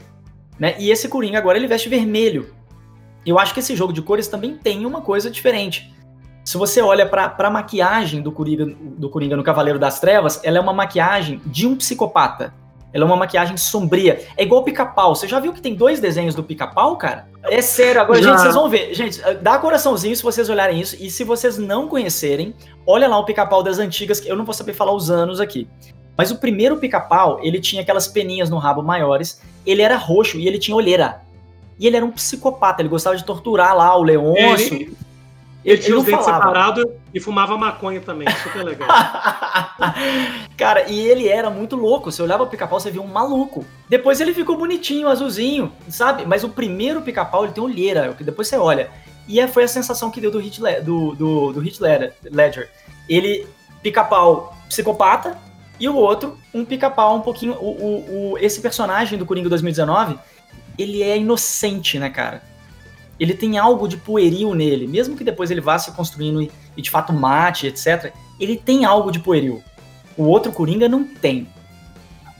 Né? E esse Coringa agora ele veste vermelho eu acho que esse jogo de cores também tem uma coisa diferente. Se você olha para a maquiagem do Coringa, do Coringa no Cavaleiro das Trevas, ela é uma maquiagem de um psicopata. Ela é uma maquiagem sombria. É igual o pica-pau. Você já viu que tem dois desenhos do pica-pau, cara? É sério. Agora, já. gente, vocês vão ver. Gente, dá coraçãozinho se vocês olharem isso. E se vocês não conhecerem, olha lá o pica-pau das antigas, que eu não vou saber falar os anos aqui. Mas o primeiro pica-pau, ele tinha aquelas peninhas no rabo maiores. Ele era roxo e ele tinha olheira. E ele era um psicopata, ele gostava de torturar lá o Leôncio. Ele, ele, tinha os dentes separados e fumava maconha também, super legal. Cara, e ele era muito louco. Você olhava o pica-pau, você via um maluco. Depois ele ficou bonitinho, azulzinho, sabe? Mas o primeiro pica-pau, ele tem olheira, que depois você olha. E é, foi a sensação que deu do Hit, do, do, do Hit Ledger. Ele, pica-pau psicopata, e o outro, um pica-pau um pouquinho. O, o, o, esse personagem do Coringa 2019 ele é inocente, né, cara? Ele tem algo de pueril nele, mesmo que depois ele vá se construindo e, e de fato mate, etc. Ele tem algo de pueril. O outro Coringa não tem.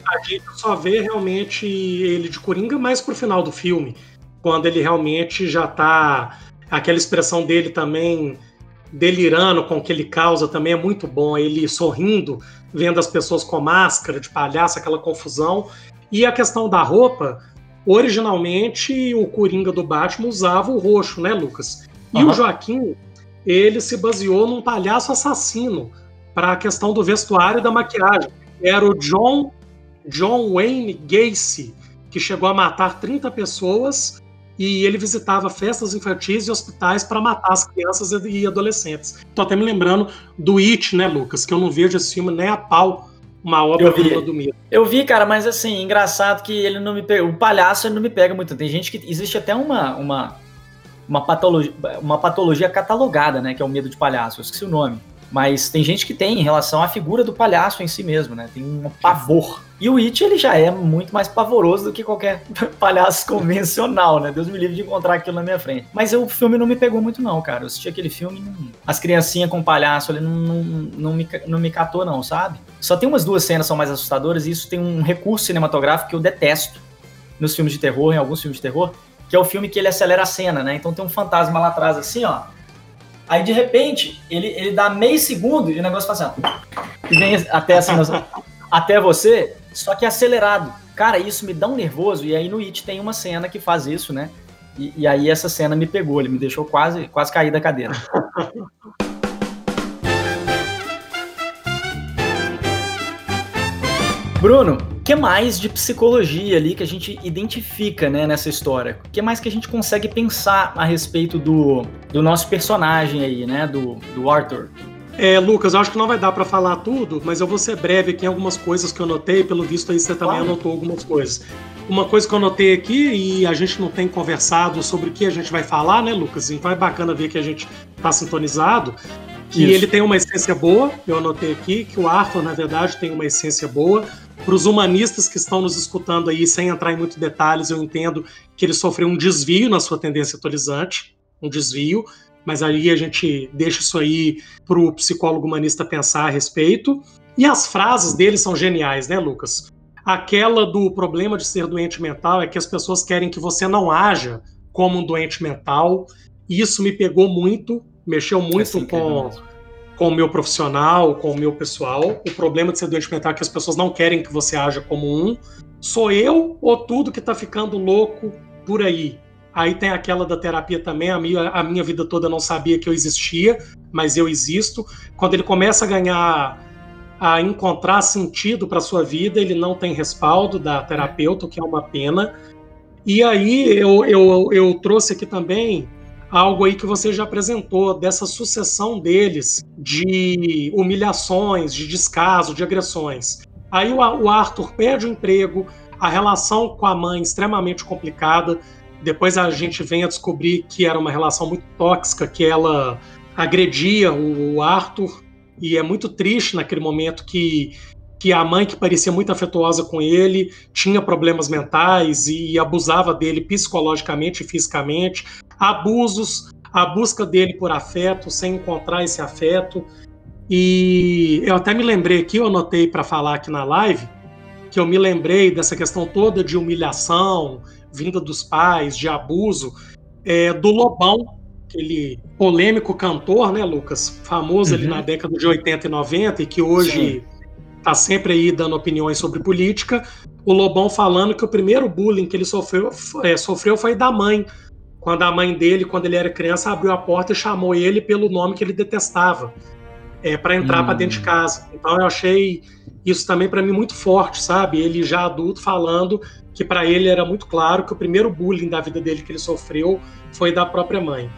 A gente só vê realmente ele de Coringa mais pro final do filme, quando ele realmente já tá. Aquela expressão dele também delirando com o que ele causa também é muito bom. Ele sorrindo, vendo as pessoas com máscara de palhaço, aquela confusão. E a questão da roupa, Originalmente, o Coringa do Batman usava o roxo, né, Lucas? E uhum. o Joaquim, ele se baseou num palhaço assassino para a questão do vestuário e da maquiagem. Era o John, John Wayne Gacy, que chegou a matar 30 pessoas e ele visitava festas infantis e hospitais para matar as crianças e adolescentes. Tô até me lembrando do It, né, Lucas? Que eu não vejo esse filme nem a pau uma obra eu vi. do medo. Eu vi, cara, mas assim, engraçado que ele não me pega. O palhaço ele não me pega muito. Tem gente que. Existe até uma, uma, uma, patologia, uma patologia catalogada, né? Que é o medo de palhaço. Eu esqueci o nome. Mas tem gente que tem em relação à figura do palhaço em si mesmo, né? Tem um pavor. E o It, ele já é muito mais pavoroso do que qualquer palhaço convencional, né? Deus me livre de encontrar aquilo na minha frente. Mas o filme não me pegou muito, não, cara. Eu assisti aquele filme, as criancinhas com palhaço ali não, não, não, me, não me catou, não, sabe? Só tem umas duas cenas que são mais assustadoras e isso tem um recurso cinematográfico que eu detesto nos filmes de terror, em alguns filmes de terror, que é o filme que ele acelera a cena, né? Então tem um fantasma lá atrás, assim, ó Aí de repente, ele, ele dá meio segundo e o negócio faz assim, ó, e vem até assim, até você, só que acelerado. Cara, isso me dá um nervoso, e aí no It tem uma cena que faz isso, né? E, e aí essa cena me pegou, ele me deixou quase, quase cair da cadeira. Bruno, que mais de psicologia ali que a gente identifica né, nessa história? O que mais que a gente consegue pensar a respeito do, do nosso personagem aí, né? Do, do Arthur? É, Lucas, eu acho que não vai dar para falar tudo, mas eu vou ser breve aqui em algumas coisas que eu notei, pelo visto aí você também claro. anotou algumas coisas. Uma coisa que eu notei aqui, e a gente não tem conversado sobre o que a gente vai falar, né, Lucas? Então é bacana ver que a gente tá sintonizado, que Isso. ele tem uma essência boa, eu anotei aqui, que o Arthur, na verdade, tem uma essência boa. Para os humanistas que estão nos escutando aí, sem entrar em muitos detalhes, eu entendo que ele sofreu um desvio na sua tendência atorizante, um desvio, mas aí a gente deixa isso aí para o psicólogo humanista pensar a respeito. E as frases dele são geniais, né, Lucas? Aquela do problema de ser doente mental é que as pessoas querem que você não haja como um doente mental. Isso me pegou muito, mexeu muito é com com o meu profissional, com o meu pessoal. O problema de ser doente mental é que as pessoas não querem que você haja como um. Sou eu ou tudo que tá ficando louco por aí? Aí tem aquela da terapia também. A minha, a minha vida toda não sabia que eu existia, mas eu existo. Quando ele começa a ganhar, a encontrar sentido para sua vida, ele não tem respaldo da terapeuta, o que é uma pena. E aí eu, eu, eu trouxe aqui também algo aí que você já apresentou, dessa sucessão deles de humilhações, de descaso, de agressões. Aí o, Arthur perde o emprego, a relação com a mãe extremamente complicada. Depois a gente vem a descobrir que era uma relação muito tóxica, que ela agredia o Arthur, e é muito triste naquele momento que, que a mãe, que parecia muito afetuosa com ele, tinha problemas mentais e abusava dele psicologicamente e fisicamente. Abusos, a busca dele por afeto, sem encontrar esse afeto. E eu até me lembrei aqui, eu anotei para falar aqui na live, que eu me lembrei dessa questão toda de humilhação, vinda dos pais, de abuso, é, do Lobão, aquele polêmico cantor, né, Lucas? Famoso uhum. ali na década de 80 e 90 e que hoje está sempre aí dando opiniões sobre política. O Lobão falando que o primeiro bullying que ele sofreu, é, sofreu foi da mãe. Quando a mãe dele, quando ele era criança, abriu a porta e chamou ele pelo nome que ele detestava é, para entrar hum. para dentro de casa. Então eu achei isso também para mim muito forte, sabe? Ele já adulto falando que para ele era muito claro que o primeiro bullying da vida dele que ele sofreu foi da própria mãe.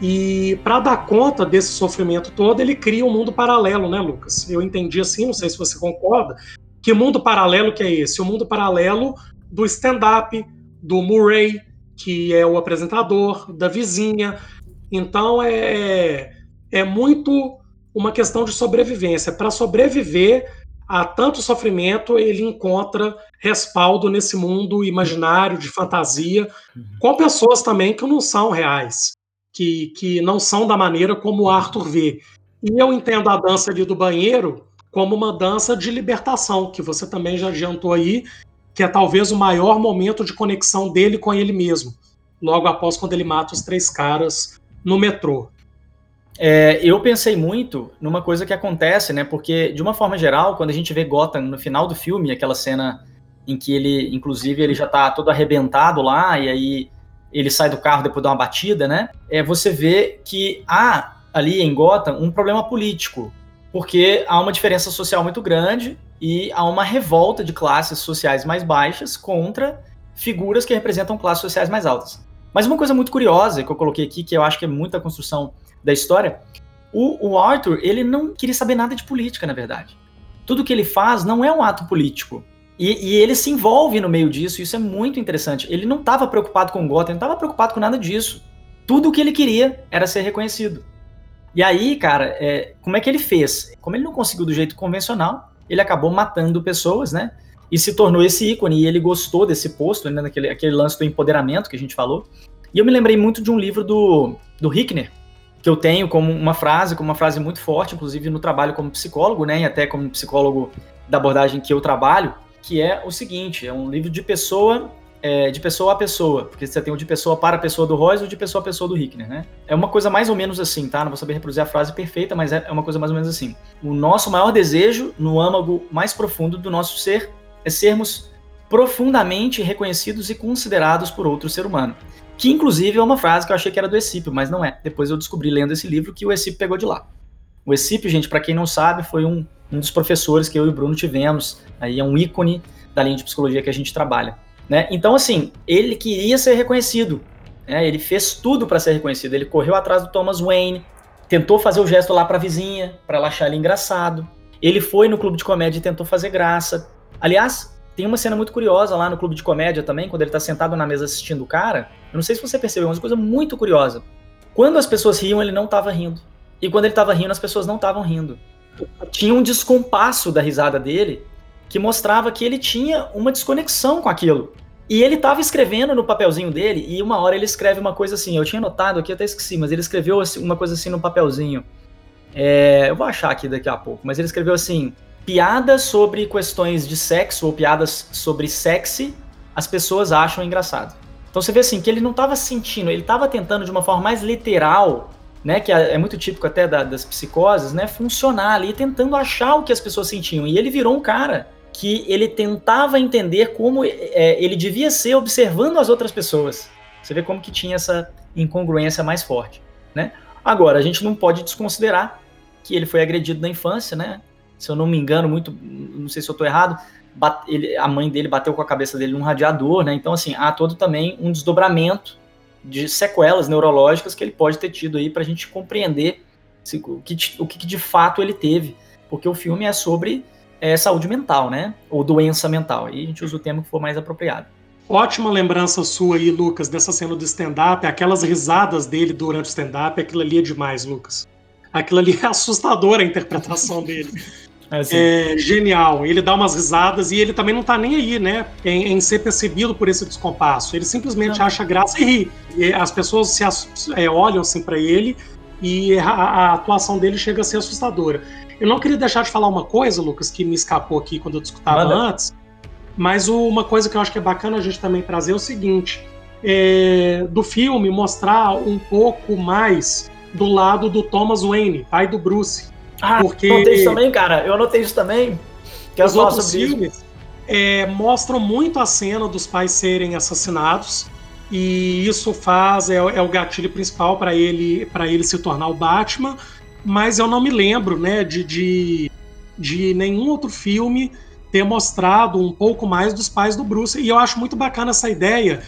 E para dar conta desse sofrimento todo, ele cria um mundo paralelo, né, Lucas? Eu entendi assim, não sei se você concorda, que mundo paralelo que é esse? O mundo paralelo do stand-up, do Murray, que é o apresentador, da vizinha. Então é, é muito uma questão de sobrevivência. Para sobreviver a tanto sofrimento, ele encontra respaldo nesse mundo imaginário de fantasia, com pessoas também que não são reais, que, que não são da maneira como o Arthur vê. E eu entendo a dança ali do banheiro como uma dança de libertação, que você também já adiantou aí, que é talvez o maior momento de conexão dele com ele mesmo, logo após quando ele mata os três caras no metrô. É, eu pensei muito numa coisa que acontece, né? Porque, de uma forma geral, quando a gente vê Gotham no final do filme, aquela cena em que ele, inclusive, ele já tá todo arrebentado lá, e aí ele sai do carro depois de uma batida, né? É, você vê que há ali em Gotham um problema político, porque há uma diferença social muito grande e há uma revolta de classes sociais mais baixas contra figuras que representam classes sociais mais altas. Mas uma coisa muito curiosa que eu coloquei aqui, que eu acho que é muita construção da história, o, o Arthur, ele não queria saber nada de política, na verdade. Tudo que ele faz não é um ato político. E, e ele se envolve no meio disso, e isso é muito interessante. Ele não estava preocupado com Gotham, não estava preocupado com nada disso. Tudo o que ele queria era ser reconhecido. E aí, cara, é, como é que ele fez? Como ele não conseguiu do jeito convencional, ele acabou matando pessoas, né? E se tornou esse ícone, e ele gostou desse posto, né, naquele aquele lance do empoderamento que a gente falou. E eu me lembrei muito de um livro do, do Hickner, que eu tenho como uma frase, como uma frase muito forte, inclusive no trabalho como psicólogo, né, e até como psicólogo da abordagem que eu trabalho, que é o seguinte: é um livro de pessoa é, de pessoa a pessoa, porque você tem o de pessoa para pessoa do Royce e o de pessoa a pessoa do Hickner, né? É uma coisa mais ou menos assim, tá? Não vou saber reproduzir a frase perfeita, mas é, é uma coisa mais ou menos assim. O nosso maior desejo, no âmago mais profundo do nosso ser, é sermos profundamente reconhecidos e considerados por outro ser humano que inclusive é uma frase que eu achei que era do Escipio, mas não é. Depois eu descobri lendo esse livro que o Escipio pegou de lá. O Escipio, gente, para quem não sabe, foi um, um dos professores que eu e o Bruno tivemos, aí é um ícone da linha de psicologia que a gente trabalha. Né? Então, assim, ele queria ser reconhecido, né? ele fez tudo para ser reconhecido. Ele correu atrás do Thomas Wayne, tentou fazer o gesto lá para a vizinha, para ela achar ele engraçado. Ele foi no clube de comédia e tentou fazer graça. Aliás, tem uma cena muito curiosa lá no clube de comédia também, quando ele tá sentado na mesa assistindo o cara. Eu não sei se você percebeu, mas uma coisa muito curiosa. Quando as pessoas riam, ele não tava rindo. E quando ele tava rindo, as pessoas não estavam rindo. Tinha um descompasso da risada dele que mostrava que ele tinha uma desconexão com aquilo. E ele tava escrevendo no papelzinho dele, e uma hora ele escreve uma coisa assim. Eu tinha notado aqui, até esqueci, mas ele escreveu uma coisa assim no papelzinho. É, eu vou achar aqui daqui a pouco, mas ele escreveu assim: piadas sobre questões de sexo ou piadas sobre sexy, as pessoas acham engraçado. Então você vê assim que ele não estava sentindo, ele estava tentando de uma forma mais literal, né, que é, é muito típico até da, das psicoses, né, funcionar ali tentando achar o que as pessoas sentiam. E ele virou um cara que ele tentava entender como é, ele devia ser observando as outras pessoas. Você vê como que tinha essa incongruência mais forte, né? Agora a gente não pode desconsiderar que ele foi agredido na infância, né? se eu não me engano, muito, não sei se eu estou errado, bate, ele, a mãe dele bateu com a cabeça dele num radiador, né? Então, assim, há todo também um desdobramento de sequelas neurológicas que ele pode ter tido aí para a gente compreender se, o, que, o que de fato ele teve, porque o filme é sobre é, saúde mental, né? Ou doença mental. Aí a gente usa o termo que for mais apropriado. Ótima lembrança sua aí, Lucas, dessa cena do stand-up, aquelas risadas dele durante o stand-up, aquilo ali é demais, Lucas. Aquilo ali é assustador a interpretação dele. É, assim. é, genial. Ele dá umas risadas e ele também não tá nem aí, né? Em, em ser percebido por esse descompasso. Ele simplesmente não. acha graça e ri. E as pessoas se é, olham assim para ele e a, a, atuação dele chega a ser assustadora. Eu não queria deixar de falar uma coisa, Lucas, que me escapou aqui quando eu discutava Manda. antes, mas uma coisa que eu acho que é bacana a gente também trazer é o seguinte: é, do filme mostrar um pouco mais do lado do Thomas Wayne, pai do Bruce. Ah, porque eu anotei isso também, cara. Eu anotei isso também. Que os outros filmes é, mostram muito a cena dos pais serem assassinados e isso faz é, é o gatilho principal para ele para ele se tornar o Batman. Mas eu não me lembro, né, de, de, de nenhum outro filme ter mostrado um pouco mais dos pais do Bruce. E eu acho muito bacana essa ideia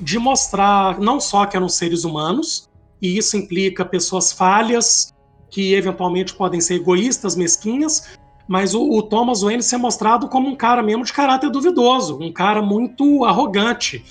de mostrar não só que eram seres humanos, e isso implica pessoas falhas, que eventualmente podem ser egoístas, mesquinhas, mas o, o, Thomas Wayne ser mostrado como um cara mesmo de caráter duvidoso, um cara muito arrogante.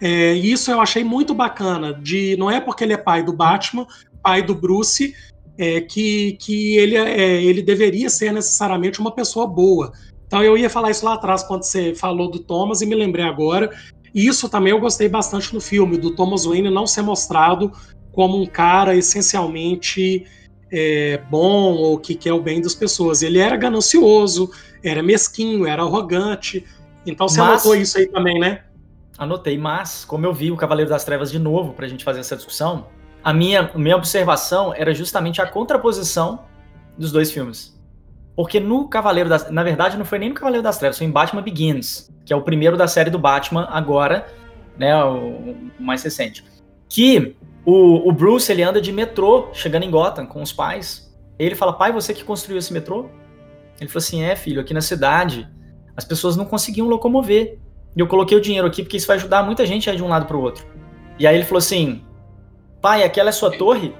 É, isso eu achei muito bacana. De não é porque ele é pai do Batman, pai do Bruce, é, que, que ele, é, ele deveria ser necessariamente uma pessoa boa. Então eu ia falar isso lá atrás quando você falou do Thomas e me lembrei agora. E isso também eu gostei bastante no filme, do Thomas Wayne não ser mostrado como um cara essencialmente é, bom ou que quer o bem das pessoas. Ele era ganancioso, era mesquinho, era arrogante. Então você mas, anotou isso aí também, né? Anotei, mas como eu vi o Cavaleiro das Trevas de novo para a gente fazer essa discussão, a minha, minha observação era justamente a contraposição dos dois filmes. Porque no Cavaleiro das... Na verdade, não foi nem no Cavaleiro das Trevas, foi em Batman Begins, que é o primeiro da série do Batman agora, né, o, o mais recente. Que o, o, Bruce, ele anda de metrô, chegando em Gotham com os pais. Ele fala, pai, você que construiu esse metrô? Ele falou assim, é, filho, aqui na cidade as pessoas não conseguiam locomover. E eu coloquei o dinheiro aqui porque isso vai ajudar muita gente a ir de um lado para o outro. E aí ele falou assim, pai, aquela é sua torre?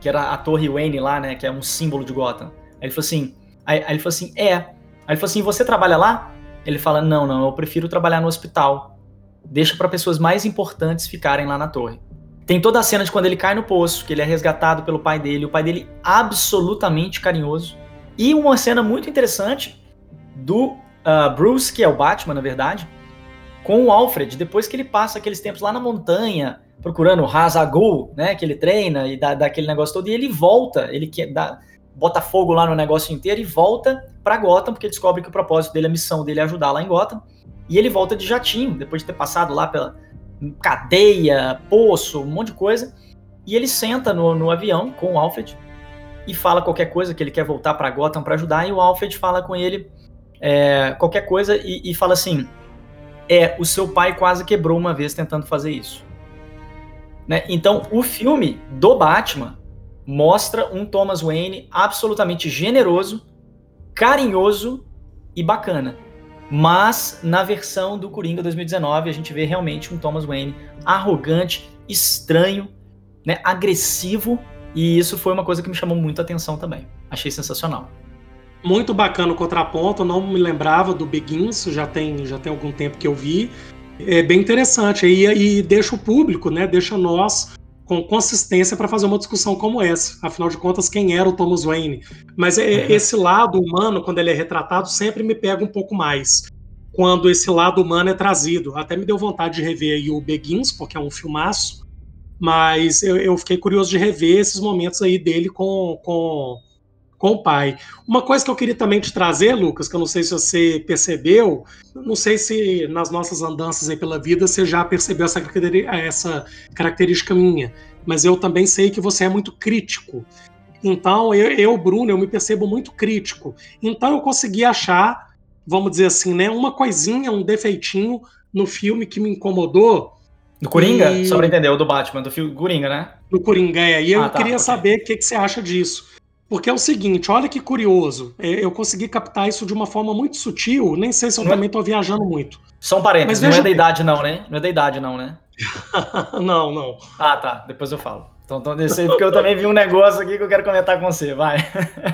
Que era a torre Wayne lá, né, que é um símbolo de Gotham. Aí ele falou assim, Aí, aí ele falou assim: é. Aí ele falou assim: você trabalha lá? Ele fala: não, não, eu prefiro trabalhar no hospital. Deixa para pessoas mais importantes ficarem lá na torre. Tem toda a cena de quando ele cai no poço, que ele é resgatado pelo pai dele, o pai dele absolutamente carinhoso. E uma cena muito interessante do uh, Bruce, que é o Batman, na verdade, com o Alfred, depois que ele passa aqueles tempos lá na montanha, procurando o Hazagul, né, que ele treina e dá, dá aquele negócio todo, e ele volta, ele quer dar bota fogo lá no negócio inteiro e volta para Gotham, porque descobre que o propósito dele, a missão dele é ajudar lá em Gotham. E ele volta de jatinho, depois de ter passado lá pela cadeia, poço, um monte de coisa. E ele senta no, no avião com o Alfred e fala qualquer coisa que ele quer voltar para Gotham para ajudar. E o Alfred fala com ele é, qualquer coisa e, e fala assim: É, o seu pai quase quebrou uma vez tentando fazer isso. Né? Então, o filme do Batman mostra um Thomas Wayne absolutamente generoso, carinhoso e bacana. Mas na versão do Coringa 2019 a gente vê realmente um Thomas Wayne arrogante, estranho, né, agressivo, e isso foi uma coisa que me chamou muito a atenção também. Achei sensacional. Muito bacana o contraponto, não me lembrava do Begins, já tem, já tem algum tempo que eu vi. É bem interessante e, e deixa o público, né, deixa nós com consistência para fazer uma discussão como essa. Afinal de contas, quem era o Thomas Wayne? Mas é, uhum. esse lado humano, quando ele é retratado, sempre me pega um pouco mais. Quando esse lado humano é trazido. Até me deu vontade de rever aí o Begins, porque é um filmaço. Mas eu, eu fiquei curioso de rever esses momentos aí dele com, com com o pai. Uma coisa que eu queria também te trazer, Lucas, que eu não sei se você percebeu, não sei se nas nossas andanças aí pela vida você já percebeu essa, essa característica minha, mas eu também sei que você é muito crítico. Então, eu, eu, Bruno, eu me percebo muito crítico. Então, eu consegui achar, vamos dizer assim, né, uma coisinha, um defeitinho no filme que me incomodou. Do Coringa? E... Só pra entender, o do Batman, do filme Coringa, né? Do Coringa, é. E eu ah, tá, queria okay. saber o que, que você acha disso. Porque é o seguinte, olha que curioso. É, eu consegui captar isso de uma forma muito sutil. Nem sei se eu não é- também estou viajando muito. Só um parênteses, não é da idade, não, né? Não é da idade, não, né? não, não. Ah, tá. Depois eu falo. Então, então desse aí, porque eu também vi um negócio aqui que eu quero comentar com você. Vai.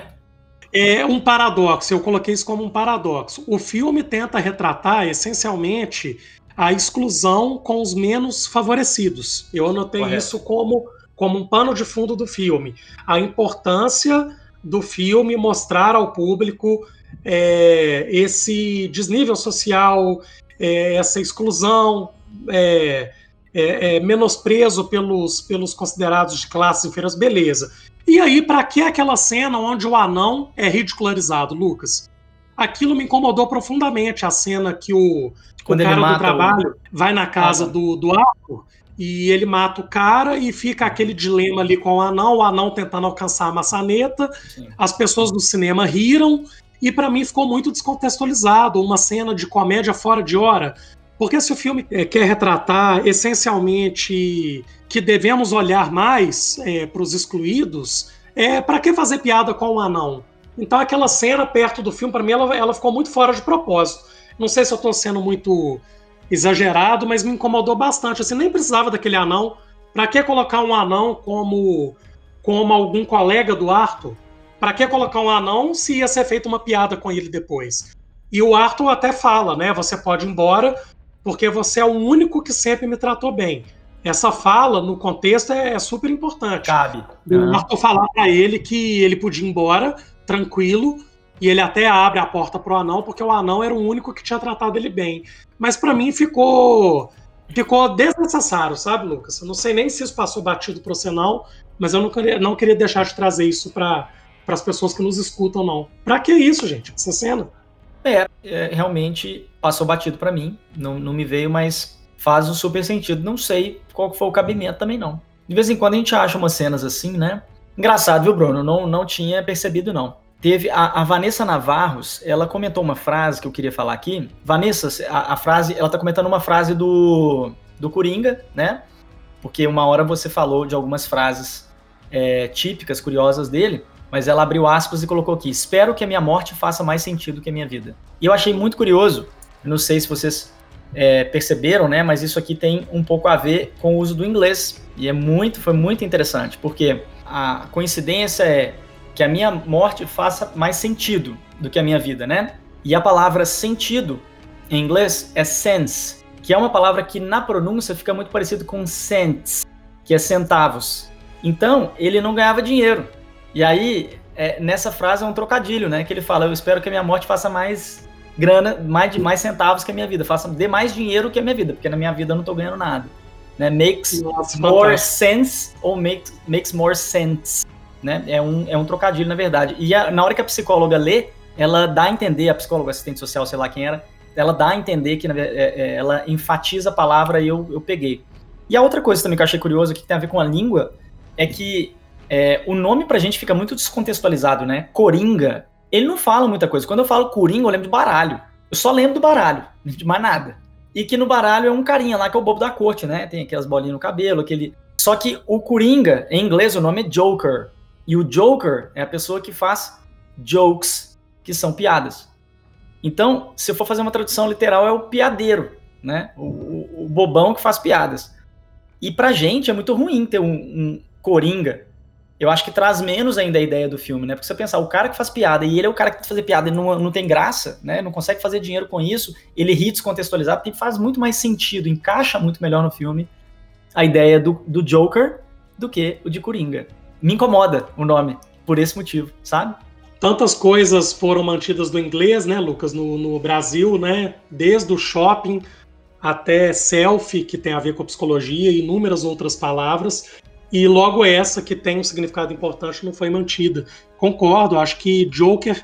é um paradoxo. Eu coloquei isso como um paradoxo. O filme tenta retratar, essencialmente, a exclusão com os menos favorecidos. Eu anotei Correto. isso como, como um pano de fundo do filme. A importância do filme mostrar ao público é, esse desnível social, é, essa exclusão, é, é, é, menosprezo pelos, pelos considerados de classes inferiores, beleza. E aí, para que aquela cena onde o anão é ridicularizado, Lucas? Aquilo me incomodou profundamente, a cena que o, o cara do trabalho o... vai na casa ah, do, do Arthur e ele mata o cara e fica aquele dilema ali com o anão, o anão tentando alcançar a maçaneta, Sim. as pessoas do cinema riram, e para mim ficou muito descontextualizado, uma cena de comédia fora de hora, porque se o filme é, quer retratar essencialmente que devemos olhar mais é, para os excluídos, é, para que fazer piada com o anão? Então aquela cena perto do filme, para mim, ela, ela ficou muito fora de propósito. Não sei se eu estou sendo muito exagerado, mas me incomodou bastante. Assim, nem precisava daquele anão. Para que colocar um anão como, como algum colega do Arthur? Para que colocar um anão se ia ser feita uma piada com ele depois? E o Arthur até fala, né? Você pode ir embora, porque você é o único que sempre me tratou bem. Essa fala, no contexto, é, é super importante. Cabe. O uhum. Arthur falar para ele que ele podia ir embora, tranquilo, e ele até abre a porta pro anão, porque o anão era o único que tinha tratado ele bem. Mas para mim ficou ficou desnecessário, sabe, Lucas? Eu não sei nem se isso passou batido pro você não, mas eu não queria, não queria deixar de trazer isso para as pessoas que nos escutam, não. Pra que isso, gente? Essa cena? É, é realmente passou batido para mim. Não, não me veio, mas faz um super sentido. Não sei qual foi o cabimento também, não. De vez em quando a gente acha umas cenas assim, né? Engraçado, viu, Bruno? Não, não tinha percebido, não. Teve a, a, Vanessa Navarros, ela comentou uma frase que eu queria falar aqui. Vanessa, a, a frase, ela tá comentando uma frase do, do Coringa, né? Porque uma hora você falou de algumas frases é, típicas, curiosas dele, mas ela abriu aspas e colocou aqui: Espero que a minha morte faça mais sentido que a minha vida. E eu achei muito curioso, não sei se vocês é, perceberam, né? Mas isso aqui tem um pouco a ver com o uso do inglês. E é muito, foi muito interessante, porque a coincidência é que a minha morte faça mais sentido do que a minha vida, né? E a palavra sentido em inglês é sense, que é uma palavra que na pronúncia fica muito parecido com cents, que é centavos. Então, ele não ganhava dinheiro. E aí, é, nessa frase é um trocadilho, né? Que ele fala: Eu espero que a minha morte faça mais grana, mais, de, mais centavos que a minha vida, faça dê mais dinheiro que a minha vida, porque na minha vida eu não tô ganhando nada. Né? Makes Nossa, more fantástico. sense ou make, makes more sense né? É um, é um trocadilho, na verdade. E a, na hora que a psicóloga lê, ela dá a entender, a psicóloga, assistente social, sei lá quem era, ela dá a entender que é, é, ela enfatiza a palavra e eu, eu peguei. E a outra coisa também que eu achei curioso, que tem a ver com a língua, é que é, o nome pra gente fica muito descontextualizado, né? Coringa, ele não fala muita coisa. Quando eu falo Coringa, eu lembro do baralho. Eu só lembro do baralho, de mais nada. E que no baralho é um carinha lá que é o bobo da corte, né? Tem aquelas bolinhas no cabelo, aquele. Só que o Coringa, em inglês, o nome é Joker. E o Joker é a pessoa que faz jokes, que são piadas. Então, se eu for fazer uma tradução literal, é o piadeiro, né? O, o, o bobão que faz piadas. E pra gente é muito ruim ter um, um coringa. Eu acho que traz menos ainda a ideia do filme, né? Porque você pensar, o cara que faz piada e ele é o cara que fazer piada e não, não tem graça, né? Não consegue fazer dinheiro com isso, ele ri descontextualizado, porque faz muito mais sentido, encaixa muito melhor no filme a ideia do, do Joker do que o de Coringa me incomoda o nome, por esse motivo, sabe? Tantas coisas foram mantidas do inglês, né, Lucas, no, no Brasil, né? Desde o shopping até selfie, que tem a ver com a psicologia, e inúmeras outras palavras. E logo essa, que tem um significado importante, não foi mantida. Concordo, acho que Joker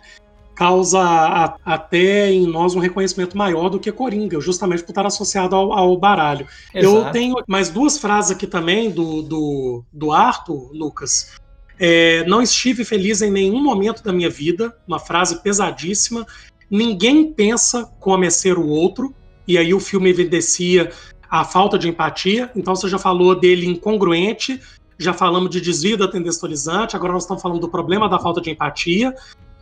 causa a, até em nós um reconhecimento maior do que Coringa, justamente por estar associado ao, ao baralho. Exato. Eu tenho mais duas frases aqui também do, do, do Arthur, Lucas. É, não estive feliz em nenhum momento da minha vida, uma frase pesadíssima. Ninguém pensa como é ser o outro, e aí o filme evidencia a falta de empatia. Então você já falou dele incongruente, já falamos de desvio da tendestolizante, agora nós estamos falando do problema da falta de empatia.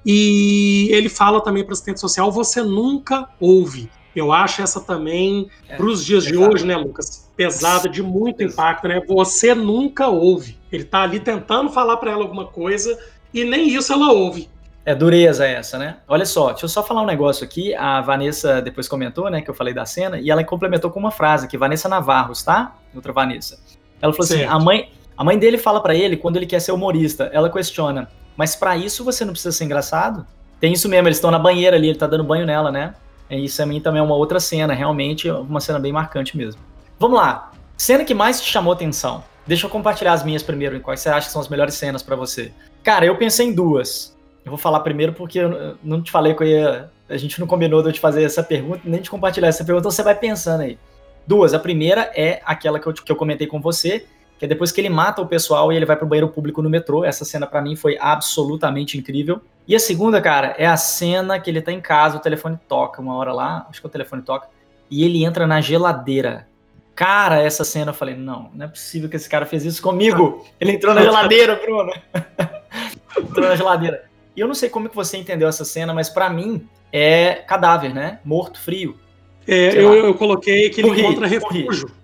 E ele fala também para assistente social: você nunca ouve. Eu acho essa também, é, para os dias de hoje, né, Lucas? Pesada, de muito impacto, né? Você nunca ouve. Ele está ali tentando falar para ela alguma coisa e nem isso ela ouve. É dureza essa, né? Olha só, deixa eu só falar um negócio aqui. A Vanessa depois comentou, né, que eu falei da cena, e ela complementou com uma frase aqui, Vanessa Navarros, tá? Outra Vanessa. Ela falou assim, certo. assim: a mãe, a mãe dele fala para ele quando ele quer ser humorista. Ela questiona, mas para isso você não precisa ser engraçado? Tem isso mesmo, eles estão na banheira ali, ele tá dando banho nela, né? E isso a mim também é uma outra cena, realmente uma cena bem marcante mesmo. Vamos lá. Cena que mais te chamou atenção? Deixa eu compartilhar as minhas primeiro, quais você acha que são as melhores cenas para você. Cara, eu pensei em duas. Eu vou falar primeiro porque eu não te falei que eu ia. A gente não combinou de eu te fazer essa pergunta, nem de compartilhar essa pergunta, então você vai pensando aí. Duas. A primeira é aquela que eu, que eu comentei com você, que é depois que ele mata o pessoal e ele vai pro banheiro público no metrô. Essa cena para mim foi absolutamente incrível. E a segunda, cara, é a cena que ele tá em casa, o telefone toca uma hora lá, acho que o telefone toca, e ele entra na geladeira. Cara, essa cena eu falei, não, não é possível que esse cara fez isso comigo. Ele entrou na geladeira, Bruno. entrou na geladeira. E eu não sei como que você entendeu essa cena, mas para mim é cadáver, né? Morto, frio. É, eu, eu, coloquei que ele encontra refúgio.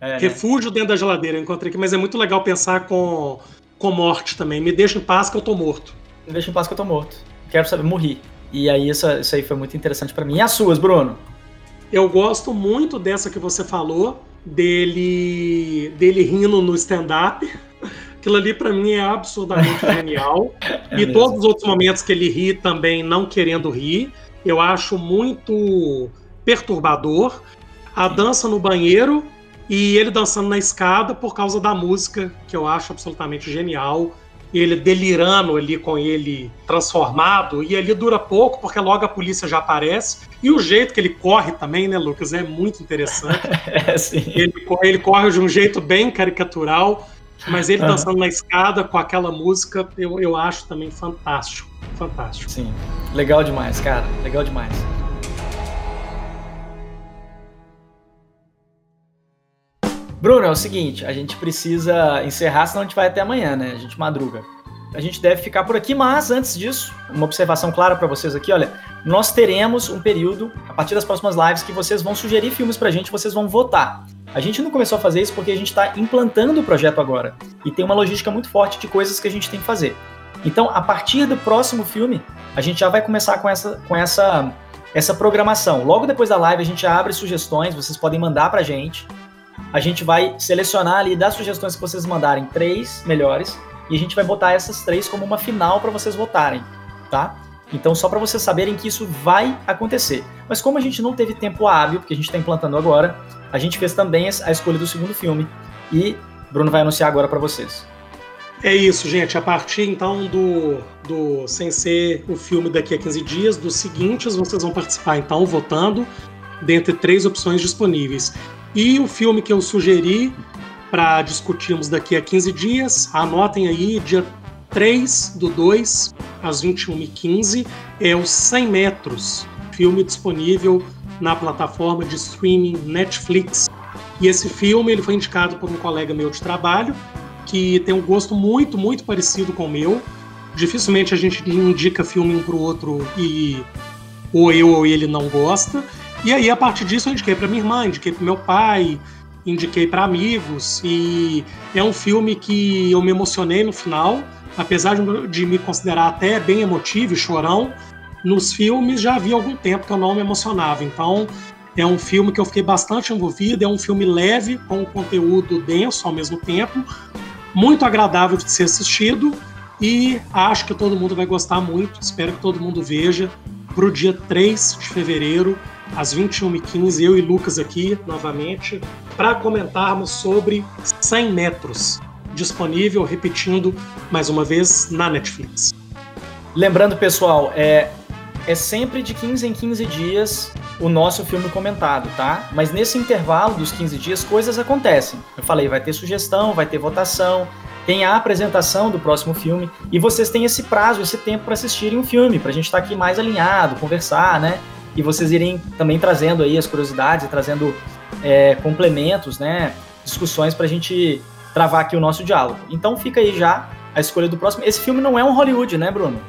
É, refúgio né? dentro da geladeira, eu encontrei aqui, mas é muito legal pensar com, com morte também. Me deixa em paz que eu tô morto. Me deixa em paz que eu tô morto. Quero saber, morri. E aí isso, isso aí foi muito interessante para mim. E as suas, Bruno? Eu gosto muito dessa que você falou, dele, dele rindo no stand-up Aquilo ali para mim é absurdamente genial. É e mesmo. todos os outros momentos que ele ri também não querendo rir, eu acho muito perturbador. A dança no banheiro e ele dançando na escada por causa da música, que eu acho absolutamente genial. Ele delirando ali com ele transformado, e ali dura pouco, porque logo a polícia já aparece. E o jeito que ele corre também, né, Lucas, é muito interessante. é, sim. Ele, ele corre de um jeito bem caricatural. Mas ele dançando uhum. na escada com aquela música, eu, eu acho também fantástico. Fantástico. Sim. Legal demais, cara. Legal demais. Bruno, é o seguinte, a gente precisa encerrar, senão a gente vai até amanhã, né? A gente madruga. A gente deve ficar por aqui, mas antes disso, uma observação clara para vocês aqui, olha, nós teremos um período, a partir das próximas lives, que vocês vão sugerir filmes pra gente, vocês vão votar. A gente não começou a fazer isso porque a gente está implantando o projeto agora. E tem uma logística muito forte de coisas que a gente tem que fazer. Então, a partir do próximo filme, a gente já vai começar com essa, com essa, essa programação. Logo depois da live, a gente abre sugestões, vocês podem mandar pra gente. A gente vai selecionar ali das sugestões que vocês mandarem três melhores e a gente vai botar essas três como uma final para vocês votarem, tá? Então, só para vocês saberem que isso vai acontecer. Mas como a gente não teve tempo hábil, porque a gente está implantando agora, a gente fez também a escolha do segundo filme e Bruno vai anunciar agora para vocês. É isso, gente. A partir então do, do Sem Ser o filme daqui a 15 dias, dos seguintes, vocês vão participar então votando dentre três opções disponíveis. E o filme que eu sugeri para discutirmos daqui a 15 dias, anotem aí, dia 3 do 2, às 21h15, é o 100 Metros, filme disponível na plataforma de streaming Netflix. E esse filme ele foi indicado por um colega meu de trabalho que tem um gosto muito, muito parecido com o meu. Dificilmente a gente indica filme um para o outro e ou eu ou ele não gosta. E aí, a partir disso, eu indiquei para minha irmã, indiquei para meu pai, indiquei para amigos. E é um filme que eu me emocionei no final, apesar de me considerar até bem emotivo e chorão nos filmes já havia algum tempo que eu não me emocionava. Então, é um filme que eu fiquei bastante envolvido, é um filme leve, com um conteúdo denso ao mesmo tempo, muito agradável de ser assistido e acho que todo mundo vai gostar muito. Espero que todo mundo veja para o dia 3 de fevereiro, às 21h15, eu e Lucas aqui novamente, para comentarmos sobre 100 metros, disponível, repetindo mais uma vez, na Netflix. Lembrando, pessoal, é, é sempre de 15 em 15 dias o nosso filme comentado, tá? Mas nesse intervalo dos 15 dias, coisas acontecem. Eu falei, vai ter sugestão, vai ter votação, tem a apresentação do próximo filme, e vocês têm esse prazo, esse tempo para assistirem o um filme, para a gente estar tá aqui mais alinhado, conversar, né? E vocês irem também trazendo aí as curiosidades, trazendo é, complementos, né? Discussões para a gente travar aqui o nosso diálogo. Então fica aí já a escolha do próximo. Esse filme não é um Hollywood, né, Bruno?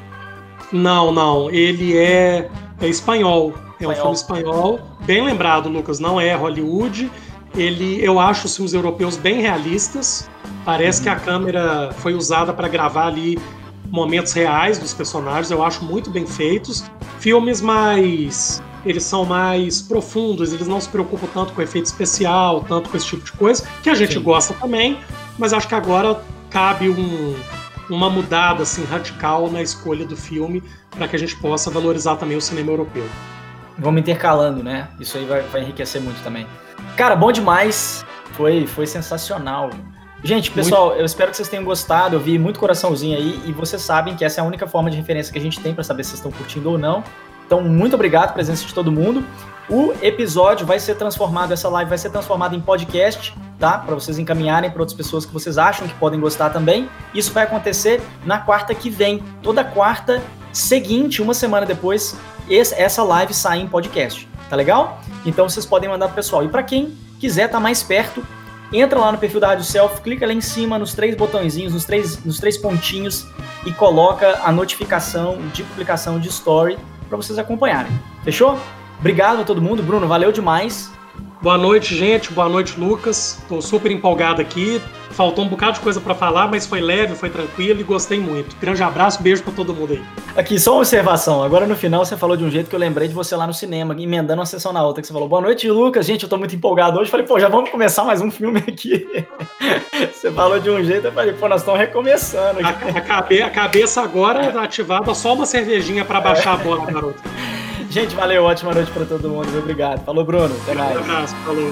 Não, não. Ele é, é espanhol. É espanhol. um filme espanhol. Bem lembrado, Lucas. Não é Hollywood. Ele, eu acho os filmes europeus bem realistas. Parece uhum. que a câmera foi usada para gravar ali momentos reais dos personagens, eu acho muito bem feitos. Filmes mais. Eles são mais profundos, eles não se preocupam tanto com efeito especial, tanto com esse tipo de coisa, que a gente Sim. gosta também, mas acho que agora cabe um, uma mudada assim radical na escolha do filme para que a gente possa valorizar também o cinema europeu. Vamos intercalando, né? Isso aí vai, vai enriquecer muito também. Cara, bom demais. Foi, foi sensacional. Gente, pessoal, muito... eu espero que vocês tenham gostado. Eu vi muito coraçãozinho aí e vocês sabem que essa é a única forma de referência que a gente tem para saber se vocês estão curtindo ou não. Então, muito obrigado pela presença de todo mundo. O episódio vai ser transformado, essa live vai ser transformada em podcast, tá? Para vocês encaminharem para outras pessoas que vocês acham que podem gostar também. Isso vai acontecer na quarta que vem. Toda quarta seguinte, uma semana depois, essa live sai em podcast. Tá legal? Então vocês podem mandar pro pessoal. E para quem quiser estar tá mais perto, entra lá no perfil da Rádio Self, clica lá em cima nos três botõezinhos, nos três, nos três pontinhos e coloca a notificação de publicação de story para vocês acompanharem. Fechou? Obrigado a todo mundo. Bruno, valeu demais. Boa noite, gente. Boa noite, Lucas. Estou super empolgado aqui. Faltou um bocado de coisa para falar, mas foi leve, foi tranquilo e gostei muito. Grande abraço, beijo para todo mundo aí. Aqui, só uma observação. Agora no final você falou de um jeito que eu lembrei de você lá no cinema, emendando uma sessão na outra, que você falou: Boa noite, Lucas. Gente, eu tô muito empolgado hoje. Falei, pô, já vamos começar mais um filme aqui. você falou de um jeito, eu falei, pô, nós estamos recomeçando. Aqui. A, a, cabe, a cabeça agora tá ativada, só uma cervejinha para baixar a bola, garoto. Gente, valeu, ótima noite para todo mundo. Obrigado. Falou, Bruno. Até mais. Um abraço, falou.